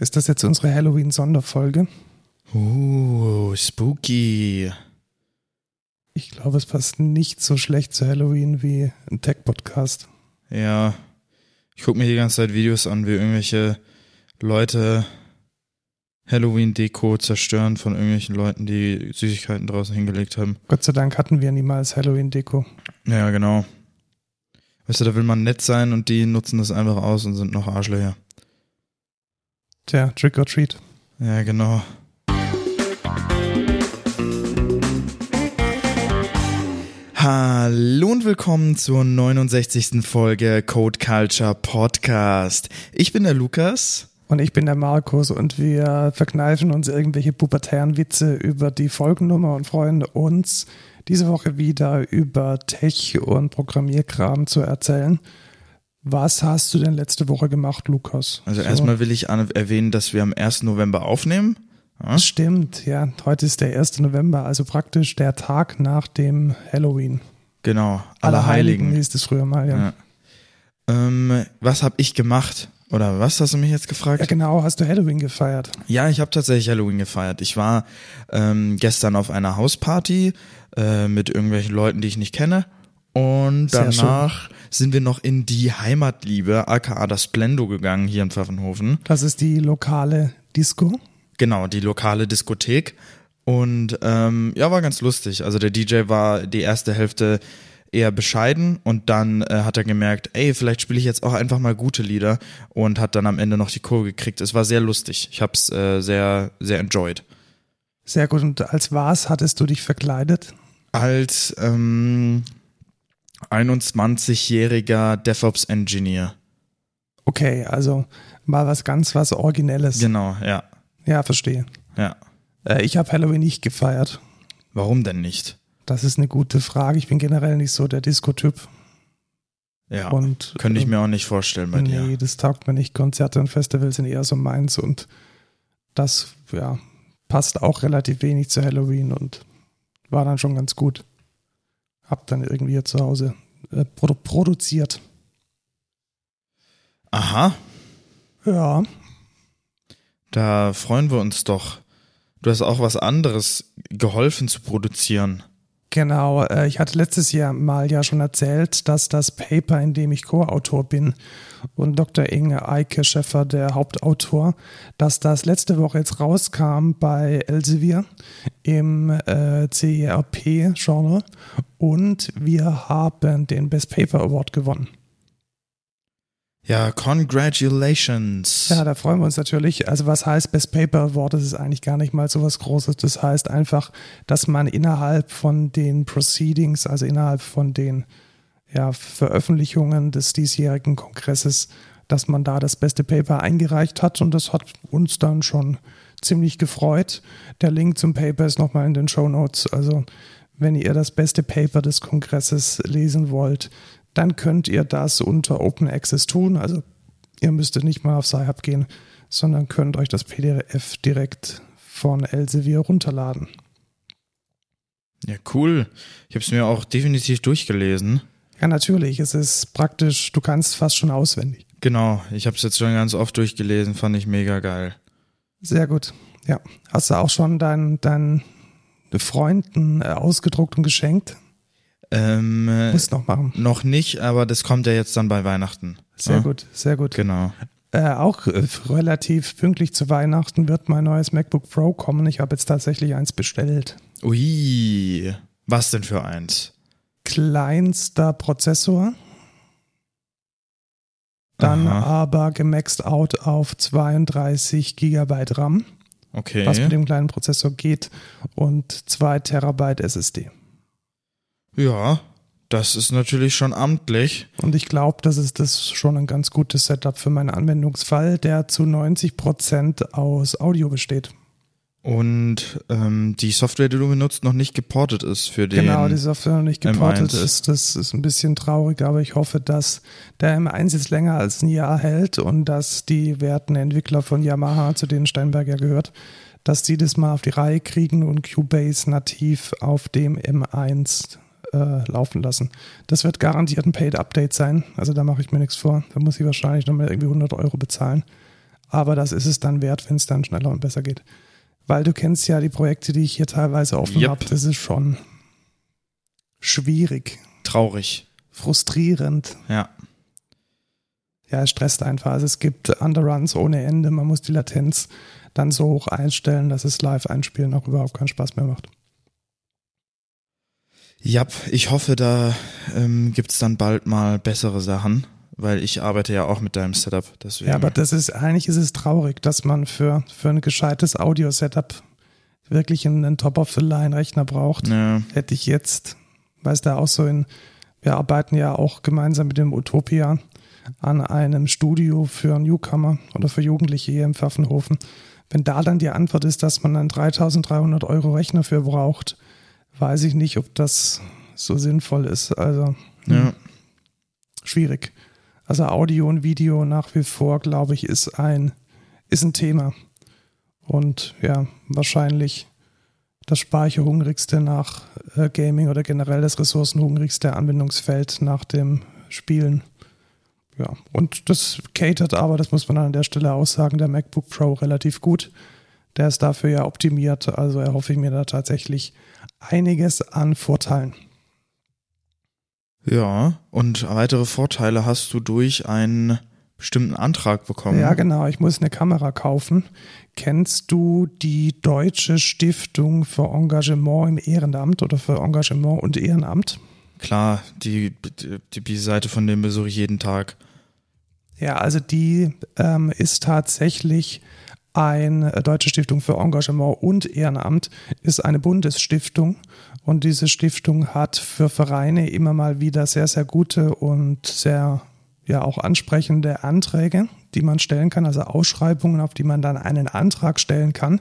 Ist das jetzt unsere Halloween-Sonderfolge? Uh, spooky. Ich glaube, es passt nicht so schlecht zu Halloween wie ein Tech-Podcast. Ja. Ich gucke mir die ganze Zeit Videos an, wie irgendwelche Leute Halloween-Deko zerstören von irgendwelchen Leuten, die Süßigkeiten draußen hingelegt haben. Gott sei Dank hatten wir niemals Halloween-Deko. Ja, genau. Weißt du, da will man nett sein und die nutzen das einfach aus und sind noch Arschlöcher. Tja, Trick or Treat. Ja, genau. Hallo und willkommen zur 69. Folge Code Culture Podcast. Ich bin der Lukas. Und ich bin der Markus und wir verkneifen uns irgendwelche pubertären Witze über die Folgennummer und freuen uns, diese Woche wieder über Tech und Programmierkram zu erzählen. Was hast du denn letzte Woche gemacht, Lukas? Also so. erstmal will ich erwähnen, dass wir am 1. November aufnehmen. Ja? Stimmt, ja. Heute ist der 1. November, also praktisch der Tag nach dem Halloween. Genau, Allerheiligen, Allerheiligen hieß es früher mal, ja. ja. Ähm, was habe ich gemacht? Oder was hast du mich jetzt gefragt? Ja, genau, hast du Halloween gefeiert? Ja, ich habe tatsächlich Halloween gefeiert. Ich war ähm, gestern auf einer Hausparty äh, mit irgendwelchen Leuten, die ich nicht kenne. Und danach sind wir noch in die Heimatliebe, aka das Splendo gegangen hier in Pfaffenhofen. Das ist die lokale Disco? Genau, die lokale Diskothek. Und ähm, ja, war ganz lustig. Also der DJ war die erste Hälfte eher bescheiden und dann äh, hat er gemerkt, ey, vielleicht spiele ich jetzt auch einfach mal gute Lieder und hat dann am Ende noch die Kurve gekriegt. Es war sehr lustig. Ich habe es äh, sehr, sehr enjoyed. Sehr gut. Und als was hattest du dich verkleidet? Als ähm, 21-jähriger DevOps-Engineer. Okay, also mal was ganz was Originelles. Genau, ja. Ja, verstehe. Ja. Äh, ich habe Halloween nicht gefeiert. Warum denn nicht? Das ist eine gute Frage. Ich bin generell nicht so der Disco-Typ. Ja, und, könnte ich äh, mir auch nicht vorstellen bei nee, dir. Nee, das taugt mir nicht. Konzerte und Festivals sind eher so meins und das, ja, passt auch relativ wenig zu Halloween und war dann schon ganz gut. Hab dann irgendwie hier zu Hause äh, produ produziert. Aha. Ja. Da freuen wir uns doch. Du hast auch was anderes geholfen zu produzieren. Genau, äh, ich hatte letztes Jahr mal ja schon erzählt, dass das Paper, in dem ich Co-Autor bin und Dr. Inge Eike Schäffer, der Hauptautor, dass das letzte Woche jetzt rauskam bei Elsevier im äh, CERP-Genre und wir haben den Best Paper Award gewonnen. Ja, congratulations. Ja, da freuen wir uns natürlich. Also was heißt Best Paper Award? Das ist eigentlich gar nicht mal so was Großes. Das heißt einfach, dass man innerhalb von den Proceedings, also innerhalb von den ja, Veröffentlichungen des diesjährigen Kongresses, dass man da das beste Paper eingereicht hat und das hat uns dann schon ziemlich gefreut. Der Link zum Paper ist nochmal in den Show Notes. Also wenn ihr das beste Paper des Kongresses lesen wollt, dann könnt ihr das unter Open Access tun. Also ihr müsstet nicht mal auf Sci-Hub gehen, sondern könnt euch das PDF direkt von Elsevier runterladen. Ja, cool. Ich habe es mir auch definitiv durchgelesen. Ja, natürlich. Es ist praktisch, du kannst fast schon auswendig. Genau, ich habe es jetzt schon ganz oft durchgelesen, fand ich mega geil. Sehr gut. Ja. Hast du auch schon deinen dein Freunden äh, ausgedruckt und geschenkt? Ähm, Muss noch machen. Noch nicht, aber das kommt ja jetzt dann bei Weihnachten. Sehr ja? gut, sehr gut. Genau. Äh, auch äh, relativ pünktlich zu Weihnachten wird mein neues MacBook Pro kommen. Ich habe jetzt tatsächlich eins bestellt. Ui, was denn für eins? Kleinster Prozessor. Dann Aha. aber gemaxed out auf 32 Gigabyte RAM. Okay. Was mit dem kleinen Prozessor geht und 2 Terabyte SSD. Ja, das ist natürlich schon amtlich. Und ich glaube, das ist das schon ein ganz gutes Setup für meinen Anwendungsfall, der zu 90 Prozent aus Audio besteht. Und ähm, die Software, die du benutzt, noch nicht geportet ist für den. Genau, die Software noch nicht geportet M1. ist. Das ist ein bisschen traurig, aber ich hoffe, dass der M1 jetzt länger als ein Jahr hält und dass die werten Entwickler von Yamaha, zu denen Steinberg ja gehört, dass die das mal auf die Reihe kriegen und Cubase nativ auf dem M1 äh, laufen lassen. Das wird garantiert ein Paid Update sein. Also da mache ich mir nichts vor. Da muss ich wahrscheinlich nochmal irgendwie 100 Euro bezahlen. Aber das ist es dann wert, wenn es dann schneller und besser geht. Weil du kennst ja die Projekte, die ich hier teilweise offen Yep. habe. Das ist schon schwierig, Traurig. frustrierend. Ja. Ja, es stresst einfach. Also es gibt Underruns ohne Ende. Man muss die Latenz dann so hoch einstellen, dass es Live-Einspielen auch überhaupt keinen Spaß mehr macht. Ja, ich hoffe, da ähm, gibt's dann bald mal bessere Sachen, weil ich arbeite ja auch mit deinem Setup. Deswegen. Ja, aber das ist, eigentlich ist es traurig, dass man für, für ein gescheites Audio-Setup wirklich einen, einen Top-of-the-Line-Rechner braucht. ja, Hätte ich jetzt, weißt du, auch so in, wir arbeiten ja auch gemeinsam mit dem Utopia an einem Studio für Newcomer oder für Jugendliche hier im Pfaffenhofen. Wenn da dann die Antwort ist, dass man einen 3300 Euro Rechner für braucht, weiß ich nicht, ob das so sinnvoll ist. Also ja. schwierig. Also Audio und Video nach wie vor, glaube ich, ist ein, ist ein Thema. Und ja, wahrscheinlich das speicherhungrigste nach äh, Gaming oder generell das ressourcenhungrigste Anwendungsfeld nach dem Spielen. Ja, und das catert aber, das muss man an der Stelle auch sagen, der MacBook Pro relativ gut. Der ist dafür ja optimiert, also erhoffe ich mir da tatsächlich einiges an Vorteilen. ja, und weitere Vorteile hast du durch einen bestimmten Antrag bekommen. Ja, genau. Ich muss eine Kamera kaufen. Kennst du die Deutsche Stiftung für Engagement im Ehrenamt oder für Engagement und Ehrenamt? Klar, die, die, B-Seite von dem besuche ich jeden Tag. Ja, also die ähm, ist tatsächlich eine Deutsche Stiftung für Engagement und Ehrenamt, ist eine Bundesstiftung. Und diese Stiftung hat für Vereine immer mal wieder sehr, sehr gute und sehr ja auch ansprechende Anträge, die man stellen kann, also Ausschreibungen, auf die man dann einen Antrag stellen kann.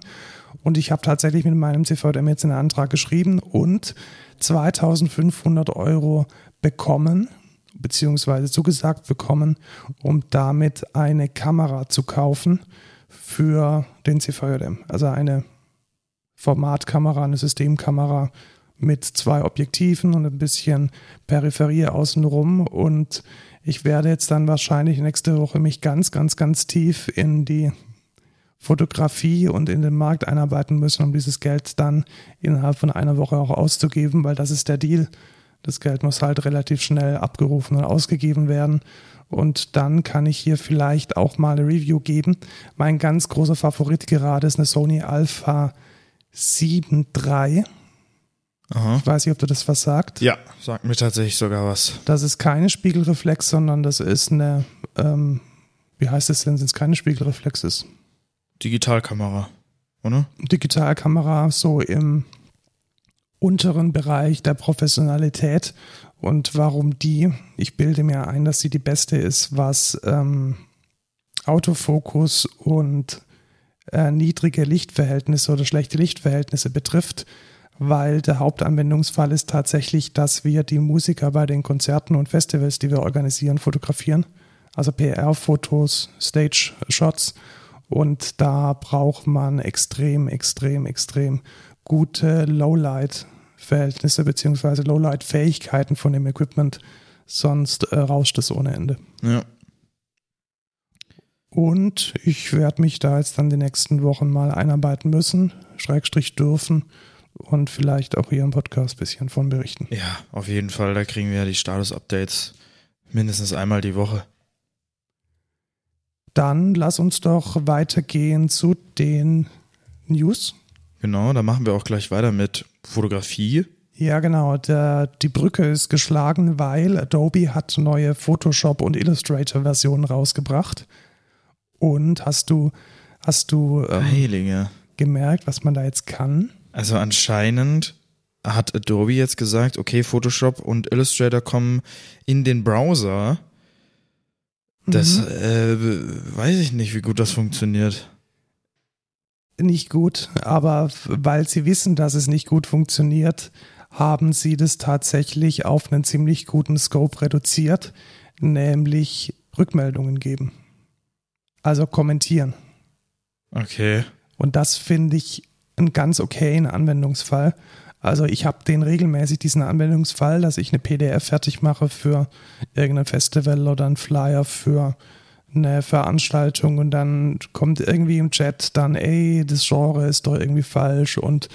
Und ich habe tatsächlich mit meinem CVM jetzt einen Antrag geschrieben und 2500 Euro bekommen, beziehungsweise zugesagt bekommen, um damit eine Kamera zu kaufen für den CVJM. Also eine Formatkamera, eine Systemkamera mit zwei Objektiven und ein bisschen Peripherie außenrum. Und ich werde jetzt dann wahrscheinlich nächste Woche mich ganz, ganz, ganz tief in die Fotografie und in den Markt einarbeiten müssen, um dieses Geld dann innerhalb von einer Woche auch auszugeben, weil das ist der Deal. Das Geld muss halt relativ schnell abgerufen und ausgegeben werden. Und dann kann ich hier vielleicht auch mal eine Review geben. Mein ganz großer Favorit gerade ist eine Sony Alpha 7 III. Aha. Ich weiß nicht, ob du das was sagt. Ja, sagt mir tatsächlich sogar was. Das ist keine Spiegelreflex, sondern das ist eine, ähm, wie heißt es denn, sind es keine Spiegelreflexes? Digitalkamera, oder? Digitalkamera so im unteren Bereich der Professionalität und warum die, ich bilde mir ein, dass sie die beste ist, was ähm, Autofokus und äh, niedrige Lichtverhältnisse oder schlechte Lichtverhältnisse betrifft, weil der Hauptanwendungsfall ist tatsächlich, dass wir die Musiker bei den Konzerten und Festivals, die wir organisieren, fotografieren. Also PR-Fotos, Stage-Shots. Und da braucht man extrem, extrem, extrem gute Lowlight-Verhältnisse beziehungsweise Lowlight-Fähigkeiten von dem Equipment. Sonst äh, rauscht es ohne Ende. Ja. Und ich werde mich da jetzt dann die nächsten Wochen mal einarbeiten müssen, Schrägstrich dürfen und vielleicht auch hier im Podcast ein bisschen von berichten. Ja, auf jeden Fall. Da kriegen wir ja die Status-Updates mindestens einmal die Woche. Dann lass uns doch weitergehen zu den News. Genau, da machen wir auch gleich weiter mit Fotografie. Ja, genau. Der, die Brücke ist geschlagen, weil Adobe hat neue Photoshop und Illustrator-Versionen rausgebracht. Und hast du, hast du ähm, gemerkt, was man da jetzt kann? Also anscheinend hat Adobe jetzt gesagt, okay, Photoshop und Illustrator kommen in den Browser. Das Mhm. äh, weiß ich nicht, wie gut das funktioniert. Nicht gut, aber weil sie wissen, dass es nicht gut funktioniert, haben sie das tatsächlich auf einen ziemlich guten Scope reduziert, nämlich Rückmeldungen geben. Also kommentieren. Okay. Und das finde ich einen ganz okayen Anwendungsfall. Also ich habe den regelmäßig, diesen Anwendungsfall, dass ich eine PDF fertig mache für irgendein Festival oder einen Flyer für eine Veranstaltung und dann kommt irgendwie im Chat dann, ey, das Genre ist doch irgendwie falsch und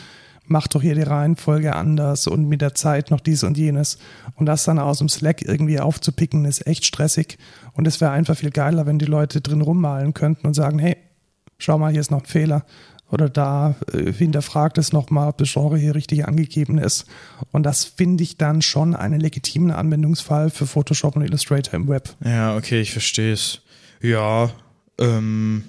mach doch hier die Reihenfolge anders und mit der Zeit noch dies und jenes. Und das dann aus dem Slack irgendwie aufzupicken, ist echt stressig. Und es wäre einfach viel geiler, wenn die Leute drin rummalen könnten und sagen, hey, schau mal, hier ist noch ein Fehler. Oder da äh, hinterfragt es nochmal, ob das Genre hier richtig angegeben ist. Und das finde ich dann schon einen legitimen Anwendungsfall für Photoshop und Illustrator im Web. Ja, okay, ich verstehe es. Ja, ähm,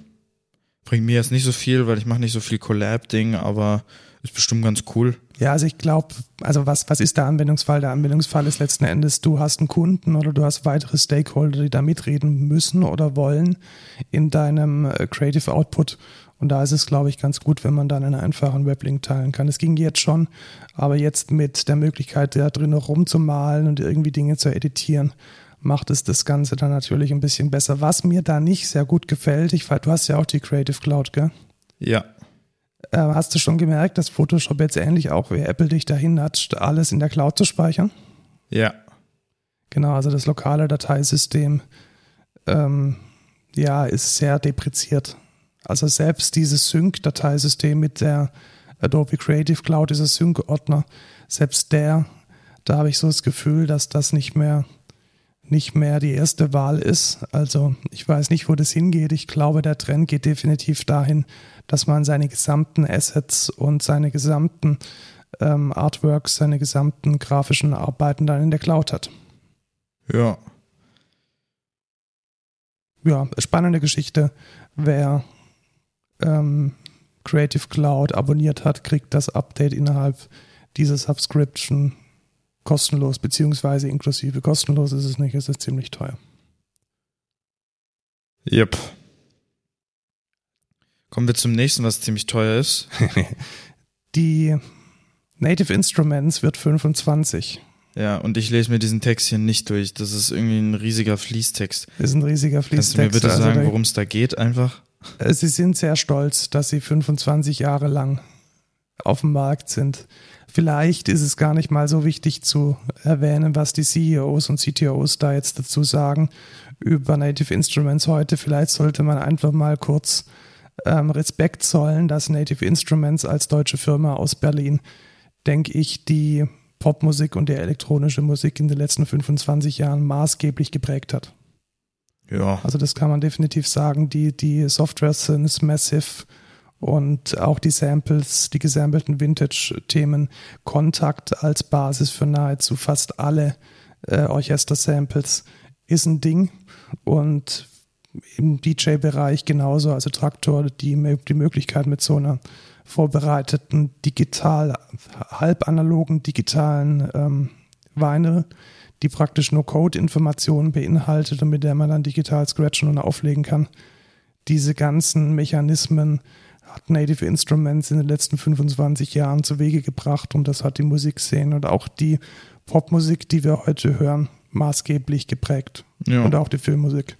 bringt mir jetzt nicht so viel, weil ich mache nicht so viel Collab-Ding, aber ist bestimmt ganz cool. Ja, also ich glaube, also was, was ist der Anwendungsfall? Der Anwendungsfall ist letzten Endes, du hast einen Kunden oder du hast weitere Stakeholder, die da mitreden müssen oder wollen in deinem äh, Creative Output. Und da ist es, glaube ich, ganz gut, wenn man dann einen einfachen Weblink teilen kann. Es ging jetzt schon, aber jetzt mit der Möglichkeit, da drin noch rumzumalen und irgendwie Dinge zu editieren, macht es das Ganze dann natürlich ein bisschen besser. Was mir da nicht sehr gut gefällt, ich, du hast ja auch die Creative Cloud, gell? Ja. Äh, hast du schon gemerkt, dass Photoshop jetzt ähnlich auch wie Apple dich dahin hat, alles in der Cloud zu speichern? Ja. Genau, also das lokale Dateisystem ähm, ja, ist sehr depreziert. Also selbst dieses Sync-Dateisystem mit der Adobe Creative Cloud, dieser Sync-Ordner, selbst der, da habe ich so das Gefühl, dass das nicht mehr nicht mehr die erste Wahl ist. Also ich weiß nicht, wo das hingeht. Ich glaube, der Trend geht definitiv dahin, dass man seine gesamten Assets und seine gesamten ähm, Artworks, seine gesamten grafischen Arbeiten dann in der Cloud hat. Ja. Ja, spannende Geschichte. Wer ähm, Creative Cloud abonniert hat, kriegt das Update innerhalb dieser Subscription kostenlos, beziehungsweise inklusive. Kostenlos ist es nicht, es ist ziemlich teuer. Yep. Kommen wir zum nächsten, was ziemlich teuer ist. Die Native Instruments wird 25. Ja, und ich lese mir diesen Text hier nicht durch. Das ist irgendwie ein riesiger Fließtext. Das ist ein riesiger Fließtext. Kannst du mir bitte also sagen, worum es da geht, einfach? Äh, sie sind sehr stolz, dass sie 25 Jahre lang auf dem Markt sind. Vielleicht ist es gar nicht mal so wichtig zu erwähnen, was die CEOs und CTOs da jetzt dazu sagen über Native Instruments heute. Vielleicht sollte man einfach mal kurz ähm, Respekt zollen, dass Native Instruments als deutsche Firma aus Berlin, denke ich, die Popmusik und die elektronische Musik in den letzten 25 Jahren maßgeblich geprägt hat. Ja. Also das kann man definitiv sagen. Die, die Software sind Massive und auch die Samples, die gesammelten Vintage-Themen, Kontakt als Basis für nahezu fast alle äh, Orchester-Samples ist ein Ding und im DJ-Bereich genauso, also Traktor, die, die Möglichkeit mit so einer vorbereiteten digital, halbanalogen digitalen ähm, Weine, die praktisch nur Code-Informationen beinhaltet und mit der man dann digital scratchen und auflegen kann. Diese ganzen Mechanismen hat Native Instruments in den letzten 25 Jahren zu Wege gebracht und das hat die Musikszene und auch die Popmusik, die wir heute hören, maßgeblich geprägt. Ja. Und auch die Filmmusik.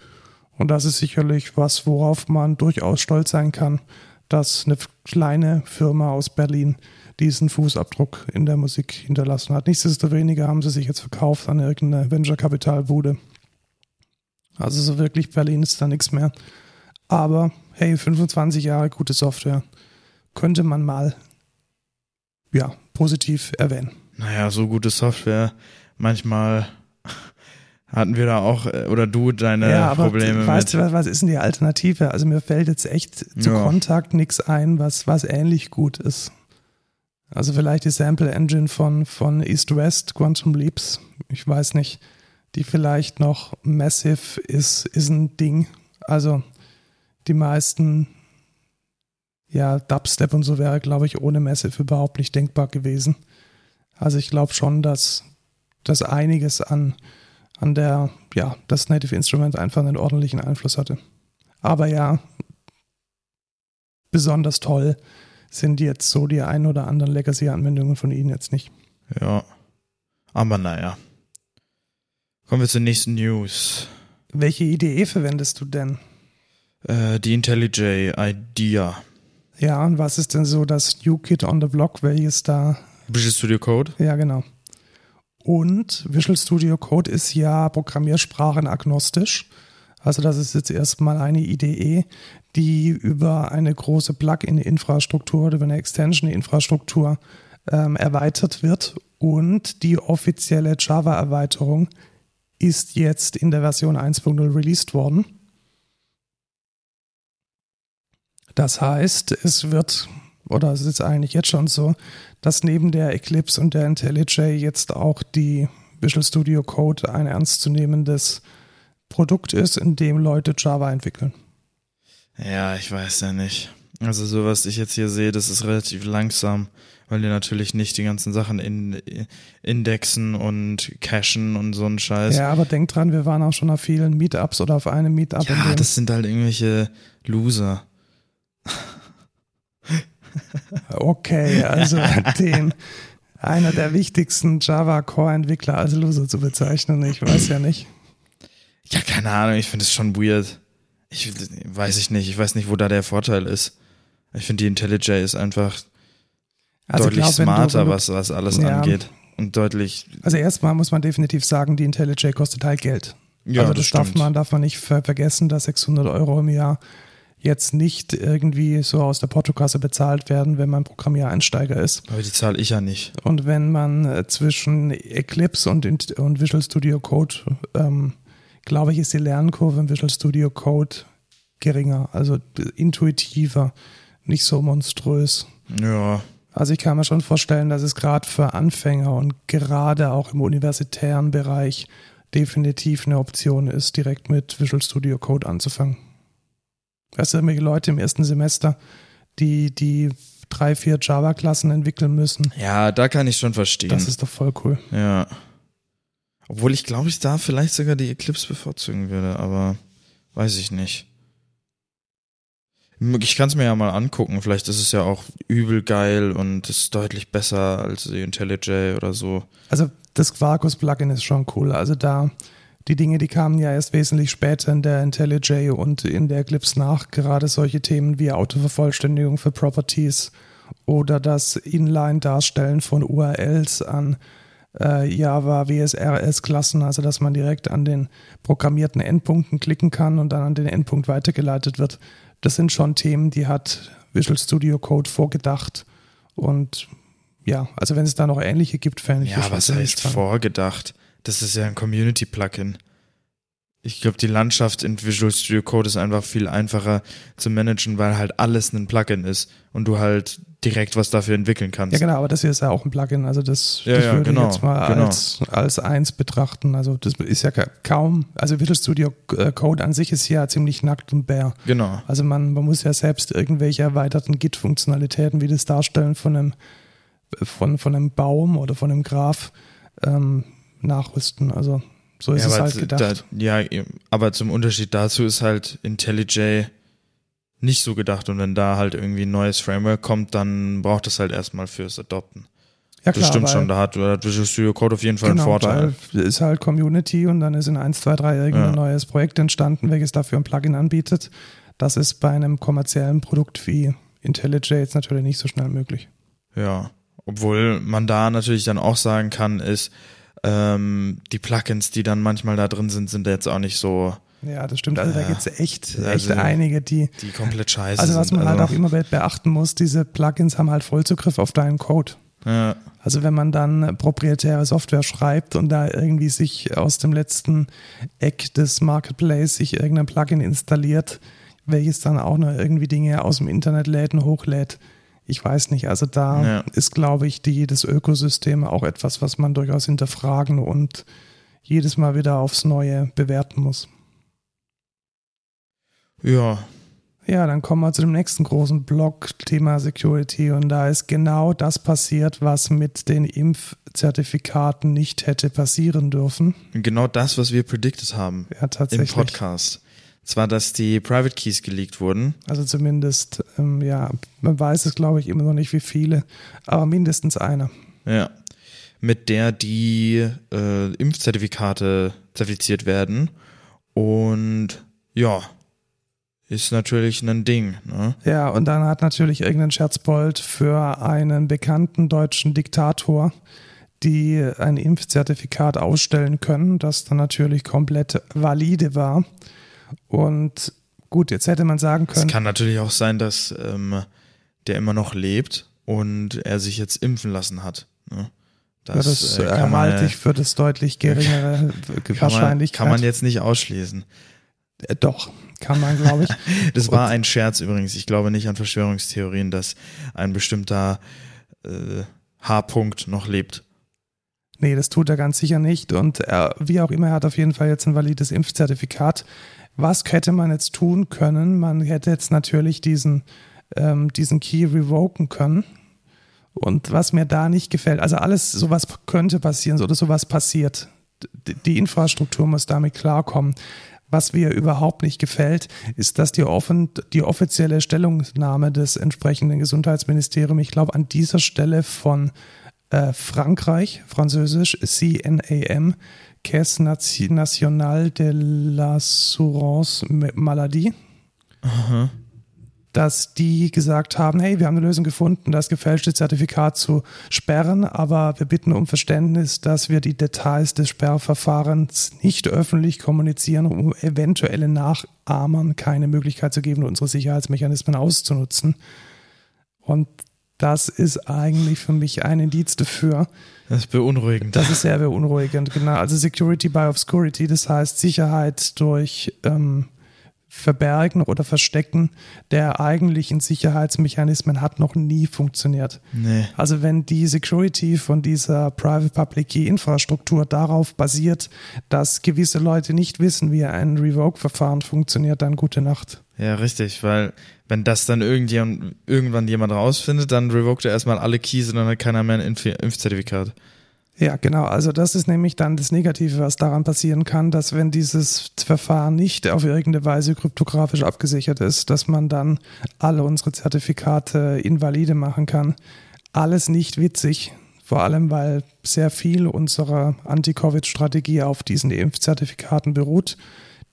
Und das ist sicherlich was, worauf man durchaus stolz sein kann, dass eine kleine Firma aus Berlin diesen Fußabdruck in der Musik hinterlassen hat. Nichtsdestoweniger haben sie sich jetzt verkauft an irgendeine Venture-Kapital-Bude. Also so wirklich Berlin ist da nichts mehr. Aber hey, 25 Jahre gute Software könnte man mal ja, positiv erwähnen. Naja, so gute Software. Manchmal hatten wir da auch, äh, oder du, deine ja, aber Probleme weißt mit. Du, was ist denn die Alternative? Also mir fällt jetzt echt zu ja. Kontakt nichts ein, was, was ähnlich gut ist. Also vielleicht die Sample Engine von, von East West, Quantum Leaps, ich weiß nicht, die vielleicht noch Massive ist, ist ein Ding. Also die meisten, ja, Dubstep und so wäre, glaube ich, ohne Massive überhaupt nicht denkbar gewesen. Also ich glaube schon, dass, dass einiges an, an der, ja, das Native Instrument einfach einen ordentlichen Einfluss hatte. Aber ja, besonders toll sind jetzt so die ein oder anderen Legacy-Anwendungen von Ihnen jetzt nicht. Ja, aber naja. Kommen wir zur nächsten News. Welche Idee verwendest du denn? Äh, die IntelliJ IDEA. Ja, und was ist denn so das New Kid on the Block, welches da. Visual Studio Code? Ja, genau. Und Visual Studio Code ist ja programmiersprachenagnostisch. Also das ist jetzt erstmal eine IDE, die über eine große Plugin-Infrastruktur oder über eine Extension-Infrastruktur ähm, erweitert wird und die offizielle Java-Erweiterung ist jetzt in der Version 1.0 released worden. Das heißt, es wird, oder es ist eigentlich jetzt schon so, dass neben der Eclipse und der IntelliJ jetzt auch die Visual Studio Code ein ernstzunehmendes Produkt ist, in dem Leute Java entwickeln. Ja, ich weiß ja nicht. Also so was ich jetzt hier sehe, das ist relativ langsam, weil die natürlich nicht die ganzen Sachen in, indexen und cachen und so ein Scheiß. Ja, aber denk dran, wir waren auch schon auf vielen Meetups oder auf einem Meetup. Ja, das sind halt irgendwelche Loser. Okay, also den einer der wichtigsten Java Core Entwickler als Loser zu bezeichnen, ich weiß ja nicht. Ja, keine Ahnung, ich finde es schon weird. Ich weiß ich nicht, ich weiß nicht, wo da der Vorteil ist. Ich finde die IntelliJ ist einfach also deutlich glaub, smarter, was, was alles ja. angeht. Und deutlich. Also erstmal muss man definitiv sagen, die IntelliJ kostet halt Geld. Ja, also das, das darf man, darf man nicht vergessen, dass 600 Euro im Jahr jetzt nicht irgendwie so aus der Portokasse bezahlt werden, wenn man Programmiereinsteiger ist. Aber die zahle ich ja nicht. Und wenn man äh, zwischen Eclipse und, und Visual Studio Code, ähm, glaube ich, ist die Lernkurve im Visual Studio Code geringer, also intuitiver, nicht so monströs. Ja. Also ich kann mir schon vorstellen, dass es gerade für Anfänger und gerade auch im universitären Bereich definitiv eine Option ist, direkt mit Visual Studio Code anzufangen. Weißt du, irgendwelche Leute im ersten Semester, die, die drei, vier Java-Klassen entwickeln müssen. Ja, da kann ich schon verstehen. Das ist doch voll cool. Ja. Obwohl ich glaube, ich da vielleicht sogar die Eclipse bevorzugen würde, aber weiß ich nicht. Ich kann es mir ja mal angucken. Vielleicht ist es ja auch übel geil und ist deutlich besser als die IntelliJ oder so. Also das Quarkus-Plugin ist schon cool. Also da die Dinge, die kamen ja erst wesentlich später in der IntelliJ und in der Eclipse nach. Gerade solche Themen wie Autovervollständigung für Properties oder das Inline-Darstellen von URLs an äh, Java WSRS-Klassen, also dass man direkt an den programmierten Endpunkten klicken kann und dann an den Endpunkt weitergeleitet wird. Das sind schon Themen, die hat Visual Studio Code vorgedacht. Und ja, also wenn es da noch ähnliche gibt, fände ich Ja, was heißt vorgedacht? Das ist ja ein Community-Plugin. Ich glaube, die Landschaft in Visual Studio Code ist einfach viel einfacher zu managen, weil halt alles ein Plugin ist und du halt direkt was dafür entwickeln kannst. Ja, genau, aber das hier ist ja auch ein Plugin. Also das, ja, das ja, würde genau, ich jetzt mal genau. als, als eins betrachten. Also das ist ja kaum, also Visual Studio äh, Code an sich ist ja ziemlich nackt und bare. Genau. Also man, man muss ja selbst irgendwelche erweiterten Git-Funktionalitäten wie das Darstellen von einem, von, von einem Baum oder von einem Graph ähm, nachrüsten. Also so ist ja, es halt gedacht. Da, ja, aber zum Unterschied dazu ist halt IntelliJ nicht so gedacht und wenn da halt irgendwie ein neues Framework kommt, dann braucht es halt erstmal fürs Adopten. Ja, klar, das stimmt schon, da hat, da hat Visual Studio Code auf jeden Fall genau, einen Vorteil. Weil ist halt Community und dann ist in 1, 2, 3 irgendein ja. neues Projekt entstanden, welches dafür ein Plugin anbietet. Das ist bei einem kommerziellen Produkt wie IntelliJ jetzt natürlich nicht so schnell möglich. Ja, obwohl man da natürlich dann auch sagen kann, ist, ähm, die Plugins, die dann manchmal da drin sind, sind jetzt auch nicht so. Ja, das stimmt. Also da gibt es echt, echt also, einige, die. Die komplett scheiße Also was man sind. halt also, auch immer beachten muss, diese Plugins haben halt Vollzugriff auf deinen Code. Ja. Also wenn man dann proprietäre Software schreibt und da irgendwie sich aus dem letzten Eck des Marketplace sich irgendein Plugin installiert, welches dann auch noch irgendwie Dinge aus dem Internet lädt und hochlädt, ich weiß nicht. Also da ja. ist, glaube ich, die, das Ökosystem auch etwas, was man durchaus hinterfragen und jedes Mal wieder aufs Neue bewerten muss. Ja. Ja, dann kommen wir zu dem nächsten großen Block, Thema Security. Und da ist genau das passiert, was mit den Impfzertifikaten nicht hätte passieren dürfen. Genau das, was wir predicted haben. Ja, tatsächlich. Im Podcast zwar, dass die Private Keys geleakt wurden. Also zumindest, ähm, ja, man weiß es, glaube ich, immer noch nicht, wie viele, aber mindestens eine. Ja. Mit der die äh, Impfzertifikate zertifiziert werden. Und ja, ist natürlich ein Ding. Ne? Ja, und dann hat natürlich irgendein Scherzbold für einen bekannten deutschen Diktator die ein Impfzertifikat ausstellen können, das dann natürlich komplett valide war Und gut, jetzt hätte man sagen können. Es kann natürlich auch sein, dass ähm, der immer noch lebt und er sich jetzt impfen lassen hat. Ne? Das, ja, das äh, kann man, halte ich für das deutlich geringere kann Wahrscheinlichkeit. Man, kann man jetzt nicht ausschließen. Äh, doch, kann man, glaube ich. das war ein Scherz übrigens. Ich glaube nicht an Verschwörungstheorien, dass ein bestimmter äh, H-Punkt noch lebt. Nee, das tut er ganz sicher nicht. Und er, wie auch immer, er hat auf jeden Fall jetzt ein valides Impfzertifikat. Was hätte man jetzt tun können? Man hätte jetzt natürlich diesen, ähm, diesen Key revoken können. Und was mir da nicht gefällt, also alles, sowas könnte passieren oder sowas passiert. Die Infrastruktur muss damit klarkommen. Was mir überhaupt nicht gefällt, ist, dass die, offen, die offizielle Stellungnahme des entsprechenden Gesundheitsministeriums, ich glaube, an dieser Stelle von äh, Frankreich, französisch, CNAM, Caisse Nationale de l'Assurance Maladie, Aha dass die gesagt haben, hey, wir haben eine Lösung gefunden, das gefälschte Zertifikat zu sperren, aber wir bitten um Verständnis, dass wir die Details des Sperrverfahrens nicht öffentlich kommunizieren, um eventuelle Nachahmern keine Möglichkeit zu geben, unsere Sicherheitsmechanismen auszunutzen. Und das ist eigentlich für mich ein Indiz dafür. Das ist beunruhigend. Das ist sehr beunruhigend, genau. Also Security by Obscurity, das heißt Sicherheit durch ähm, Verbergen oder Verstecken der eigentlichen Sicherheitsmechanismen hat noch nie funktioniert. Nee. Also wenn die Security von dieser Private-Public-Key-Infrastruktur darauf basiert, dass gewisse Leute nicht wissen, wie ein Revoke-Verfahren funktioniert, dann gute Nacht. Ja, richtig, weil wenn das dann irgendjemand, irgendwann jemand rausfindet, dann revoked er erstmal alle Keys und dann hat keiner mehr ein Impf Impfzertifikat. Ja, genau. Also das ist nämlich dann das Negative, was daran passieren kann, dass wenn dieses Verfahren nicht auf irgendeine Weise kryptografisch abgesichert ist, dass man dann alle unsere Zertifikate invalide machen kann. Alles nicht witzig, vor allem weil sehr viel unserer Anti-Covid-Strategie auf diesen Impfzertifikaten beruht.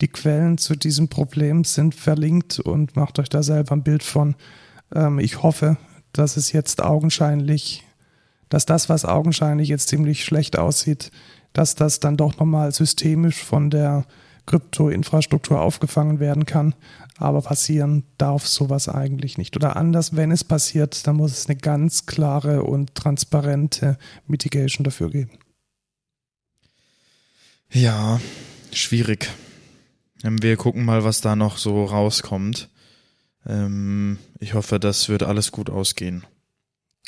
Die Quellen zu diesem Problem sind verlinkt und macht euch da selber ein Bild von. Ähm, ich hoffe, dass es jetzt augenscheinlich dass das, was augenscheinlich jetzt ziemlich schlecht aussieht, dass das dann doch nochmal systemisch von der Krypto-Infrastruktur aufgefangen werden kann. Aber passieren darf sowas eigentlich nicht. Oder anders, wenn es passiert, dann muss es eine ganz klare und transparente Mitigation dafür geben. Ja, schwierig. Ähm, wir gucken mal, was da noch so rauskommt. Ähm, ich hoffe, das wird alles gut ausgehen.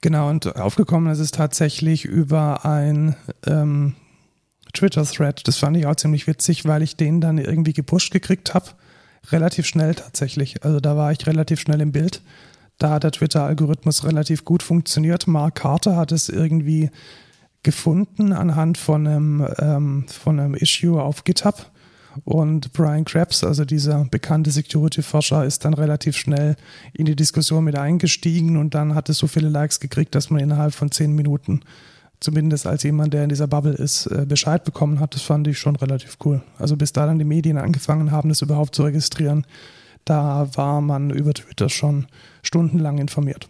Genau, und aufgekommen ist es tatsächlich über ein ähm, Twitter-Thread. Das fand ich auch ziemlich witzig, weil ich den dann irgendwie gepusht gekriegt habe. Relativ schnell tatsächlich. Also da war ich relativ schnell im Bild. Da hat der Twitter-Algorithmus relativ gut funktioniert. Mark Carter hat es irgendwie gefunden anhand von einem, ähm, von einem Issue auf GitHub und Brian Krebs, also dieser bekannte Security-Forscher, ist dann relativ schnell in die Diskussion mit eingestiegen und dann hat es so viele Likes gekriegt, dass man innerhalb von zehn Minuten, zumindest als jemand, der in dieser Bubble ist, äh, Bescheid bekommen hat. Das fand ich schon relativ cool. Also bis da dann die Medien angefangen haben, das überhaupt zu registrieren, da war man über Twitter schon stundenlang informiert.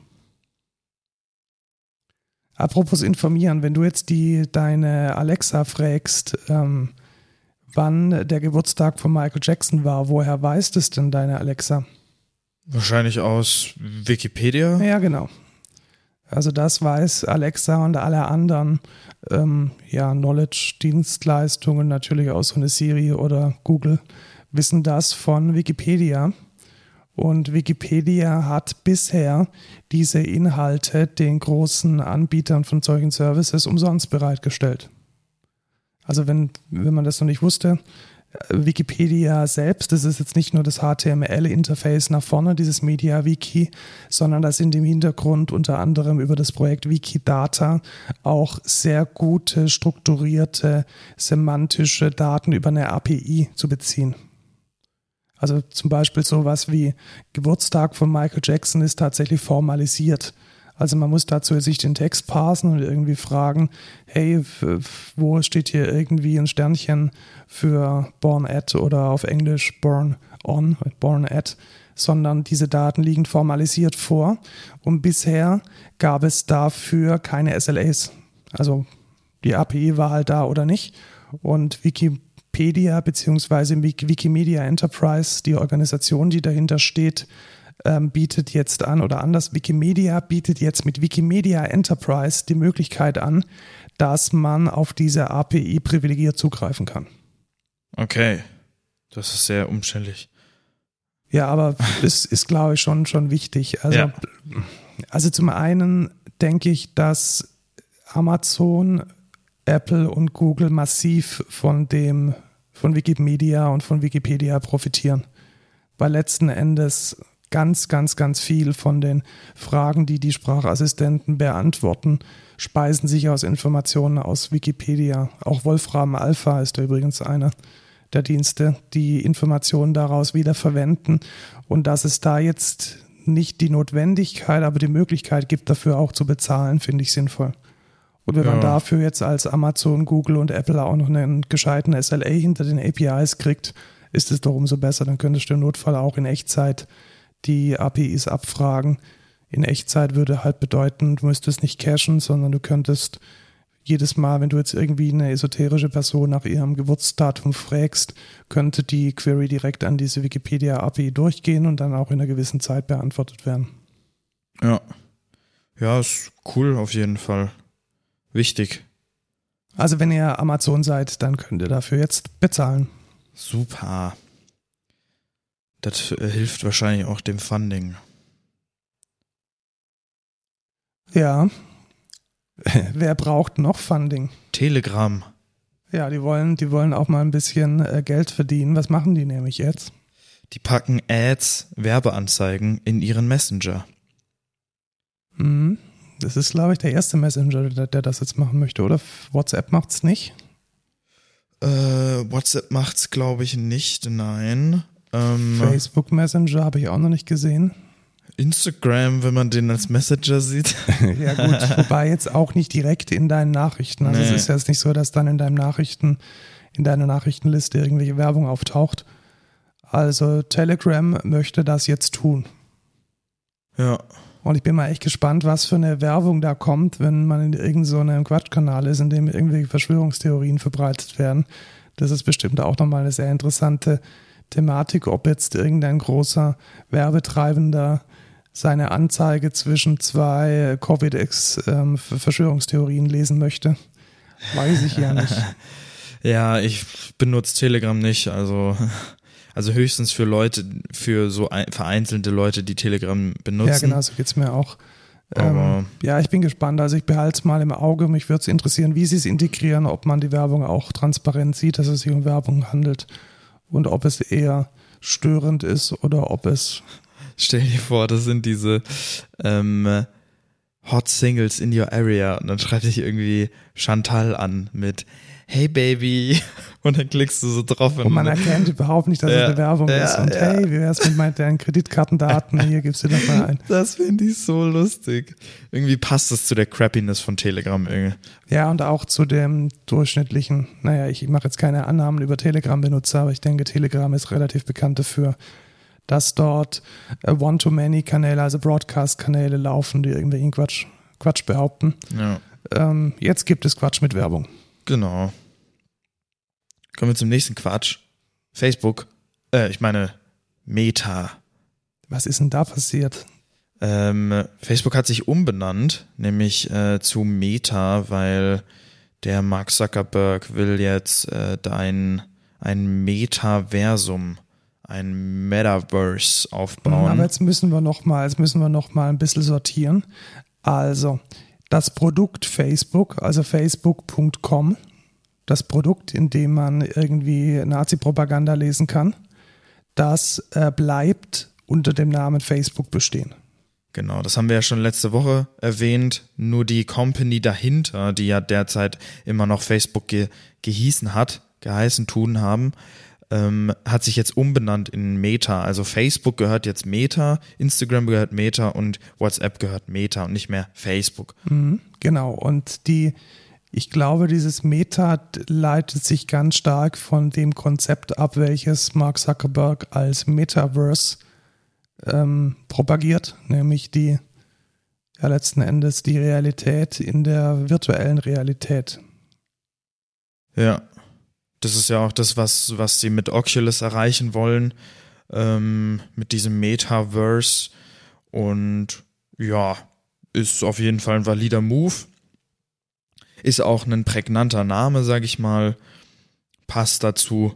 Apropos informieren, wenn du jetzt die deine Alexa fragst, ähm, wann der Geburtstag von Michael Jackson war. Woher weißt es denn deine Alexa? Wahrscheinlich aus Wikipedia. Ja, genau. Also das weiß Alexa und alle anderen ähm, ja, Knowledge-Dienstleistungen, natürlich auch so eine Siri oder Google, wissen das von Wikipedia. Und Wikipedia hat bisher diese Inhalte den großen Anbietern von solchen Services umsonst bereitgestellt. Also wenn, wenn man das noch nicht wusste, Wikipedia selbst, das ist jetzt nicht nur das HTML-Interface nach vorne, dieses MediaWiki, sondern das sind im Hintergrund unter anderem über das Projekt Wikidata auch sehr gute, strukturierte, semantische Daten über eine API zu beziehen. Also zum Beispiel sowas wie Geburtstag von Michael Jackson ist tatsächlich formalisiert. Also man muss dazu sich den Text parsen und irgendwie fragen, hey, wo steht hier irgendwie ein Sternchen für born at oder auf Englisch born on, born at, sondern diese Daten liegen formalisiert vor und bisher gab es dafür keine SLAs. Also die API war halt da oder nicht und Wikipedia bzw. Wikimedia Enterprise, die Organisation, die dahinter steht, ähm, bietet jetzt an, oder anders, Wikimedia bietet jetzt mit Wikimedia Enterprise die Möglichkeit an, dass man auf diese API privilegiert zugreifen kann. Okay, das ist sehr umständlich. Ja, aber es ist, glaube ich, schon, schon wichtig. Also, ja. also zum einen denke ich, dass Amazon, Apple und Google massiv von dem, von Wikimedia und von Wikipedia profitieren. Weil letzten Endes ganz, ganz, ganz viel von den Fragen, die die Sprachassistenten beantworten, speisen sich aus Informationen aus Wikipedia. Auch Wolfram Alpha ist da übrigens einer der Dienste, die Informationen daraus wieder verwenden und dass es da jetzt nicht die Notwendigkeit, aber die Möglichkeit gibt, dafür auch zu bezahlen, finde ich sinnvoll. Und wenn ja. man dafür jetzt als Amazon, Google und Apple auch noch einen gescheiten SLA hinter den APIs kriegt, ist es doch umso besser. Dann könntest du im Notfall auch in Echtzeit die APIs abfragen. In Echtzeit würde halt bedeuten, du müsstest nicht cachen, sondern du könntest jedes Mal, wenn du jetzt irgendwie eine esoterische Person nach ihrem Geburtsdatum fragst, könnte die Query direkt an diese Wikipedia-API durchgehen und dann auch in einer gewissen Zeit beantwortet werden. Ja. Ja, ist cool auf jeden Fall. Wichtig. Also wenn ihr Amazon seid, dann könnt ihr dafür jetzt bezahlen. Super. Das äh, hilft wahrscheinlich auch dem Funding. Ja, Wer braucht noch Funding? Telegram. Ja, die wollen, die wollen auch mal ein bisschen äh, Geld verdienen. Was machen die nämlich jetzt? Die packen Ads, Werbeanzeigen in ihren Messenger. Mhm. Das ist, glaube ich, der erste Messenger, der, der das jetzt machen möchte, oder? WhatsApp macht's nicht? Äh, WhatsApp macht's, glaube ich, nicht, nein. Ähm, Facebook Messenger habe ich auch noch nicht gesehen. Instagram, wenn man den als Messenger sieht. ja gut, wobei jetzt auch nicht direkt in deinen Nachrichten. Also nee. es ist jetzt nicht so, dass dann in deinen Nachrichten, in deiner Nachrichtenliste irgendwelche Werbung auftaucht. Also Telegram möchte das jetzt tun. Ja. Und ich bin mal echt gespannt, was für eine Werbung da kommt, wenn man in irgendeinem so Quatschkanal ist, in dem irgendwelche Verschwörungstheorien verbreitet werden. Das ist bestimmt auch nochmal eine sehr interessante Thematik, ob jetzt irgendein großer Werbetreibender seine Anzeige zwischen zwei Covid-Verschwörungstheorien lesen möchte. Weiß ich ja nicht. ja, ich benutze Telegram nicht, also also höchstens für Leute, für so vereinzelte Leute, die Telegram benutzen. Ja, genau, so geht's mir auch. Ähm, ja, ich bin gespannt. Also ich behalte es mal im Auge. Mich würde es interessieren, wie sie es integrieren, ob man die Werbung auch transparent sieht, dass es sich um Werbung handelt und ob es eher störend ist oder ob es Stell dir vor, das sind diese ähm, Hot Singles in your area und dann schreibt dich irgendwie Chantal an mit Hey Baby und dann klickst du so drauf. Und, man erkennt überhaupt nicht, dass ja, es eine Werbung ja, ist. Und ja. hey, wie wär's mit meinen deinen Kreditkartendaten? Hier gibst du doch mal ein. Das finde ich so lustig. Irgendwie passt das zu der Crappiness von Telegram irgendwie. Ja, und auch zu dem durchschnittlichen, naja, ich mache jetzt keine Annahmen über Telegram-Benutzer, aber ich denke, Telegram ist relativ bekannt dafür, dass dort äh, One-to-Many-Kanäle, also Broadcast-Kanäle laufen, die irgendwelchen Quatsch, Quatsch behaupten. Ja. Ähm, jetzt gibt es Quatsch mit Werbung. Genau. Kommen wir zum nächsten Quatsch. Facebook, äh, ich meine Meta. Was ist denn da passiert? Ähm, Facebook hat sich umbenannt, nämlich äh, zu Meta, weil der Mark Zuckerberg will jetzt äh, dein ein Metaversum ein Metaverse aufbauen. Aber jetzt müssen wir noch mal, jetzt müssen wir noch mal ein bisschen sortieren. Also das Produkt Facebook, also Facebook.com, das Produkt, in dem man irgendwie Nazi-Propaganda lesen kann, das äh, bleibt unter dem Namen Facebook bestehen. Genau, das haben wir ja schon letzte Woche erwähnt. Nur die Company dahinter, die ja derzeit immer noch Facebook ge gehießen hat, geheißen tun haben, ähm, hat sich jetzt umbenannt in Meta. Also Facebook gehört jetzt Meta, Instagram gehört Meta und WhatsApp gehört Meta und nicht mehr Facebook. Mhm, genau. Und die, ich glaube, dieses Meta leitet sich ganz stark von dem Konzept ab, welches Mark Zuckerberg als Metaverse ähm, propagiert, nämlich die ja letzten Endes die Realität in der virtuellen Realität. Ja, das ist ja auch das, was, was sie mit Oculus erreichen wollen, ähm, mit diesem Metaverse. Und ja, ist auf jeden Fall ein valider Move. Ist auch ein prägnanter Name, sag ich mal. Passt dazu.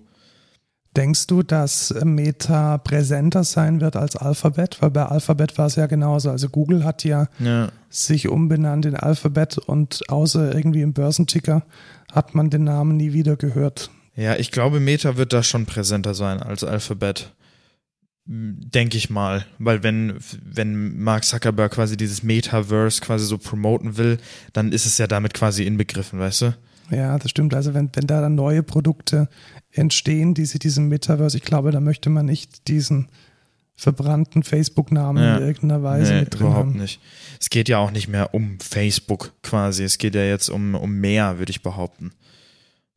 Denkst du, dass Meta präsenter sein wird als Alphabet? Weil bei Alphabet war es ja genauso. Also Google hat ja, Ja. sich umbenannt in Alphabet und außer irgendwie im Börsenticker hat man den Namen nie wieder gehört. Ja, ich glaube, Meta wird da schon präsenter sein als Alphabet. Denke ich mal. Weil wenn, wenn Mark Zuckerberg quasi dieses Metaverse quasi so promoten will, dann ist es ja damit quasi inbegriffen, weißt du? Ja, das stimmt. Also wenn, wenn da dann neue Produkte entstehen, die sie diesem Metaverse, ich glaube, da möchte man nicht diesen verbrannten Facebook-Namen Ja. in irgendeiner Weise Nee, mit drin überhaupt haben. nicht. Es geht ja auch nicht mehr um Facebook quasi. Es geht ja jetzt um, um mehr, würde ich behaupten.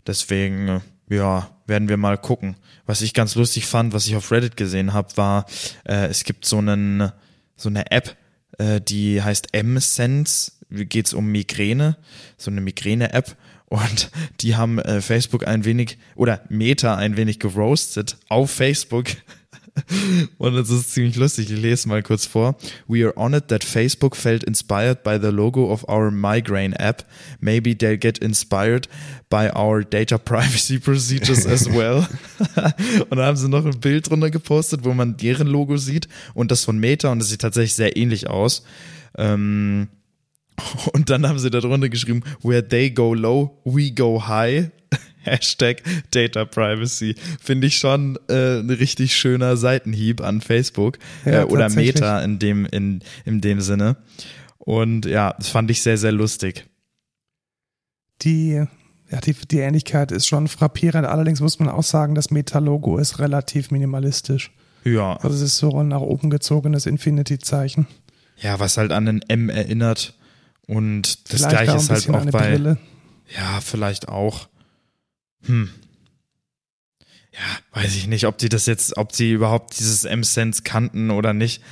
Deswegen, äh, ja, werden wir mal gucken. Was ich ganz lustig fand, was ich auf Reddit gesehen habe, war, äh, es gibt so einen, so eine App, äh, die heißt M-Sense. Geht's um Migräne, so eine Migräne-App. Und die haben äh, Facebook ein wenig oder Meta ein wenig geroastet auf Facebook. Und es ist ziemlich lustig. Ich lese mal kurz vor. We are honored that Facebook felt inspired by the logo of our migraine app. Maybe they'll get inspired by our data privacy procedures as well. und dann haben sie noch ein Bild drunter gepostet, wo man deren Logo sieht und das von Meta und das sieht tatsächlich sehr ähnlich aus. Ähm, und dann haben sie darunter geschrieben, where they go low, we go high. Hashtag Data Privacy. Finde ich schon äh, ein richtig schöner Seitenhieb an Facebook Ja, äh, oder. Meta in dem, in, in dem Sinne. Und ja, das fand ich sehr, sehr lustig. Die, ja, die, die Ähnlichkeit ist schon frappierend. Allerdings muss man auch sagen, das Meta-Logo ist relativ minimalistisch. Ja, Also es ist so ein nach oben gezogenes Infinity-Zeichen. ja, was halt an den M erinnert. Und das Vielleicht gleiche ein ist halt auch eine bei. Brille. Ja, vielleicht auch. Hm. Ja, weiß ich nicht, ob die das jetzt, ob sie überhaupt dieses M-Sense kannten oder nicht.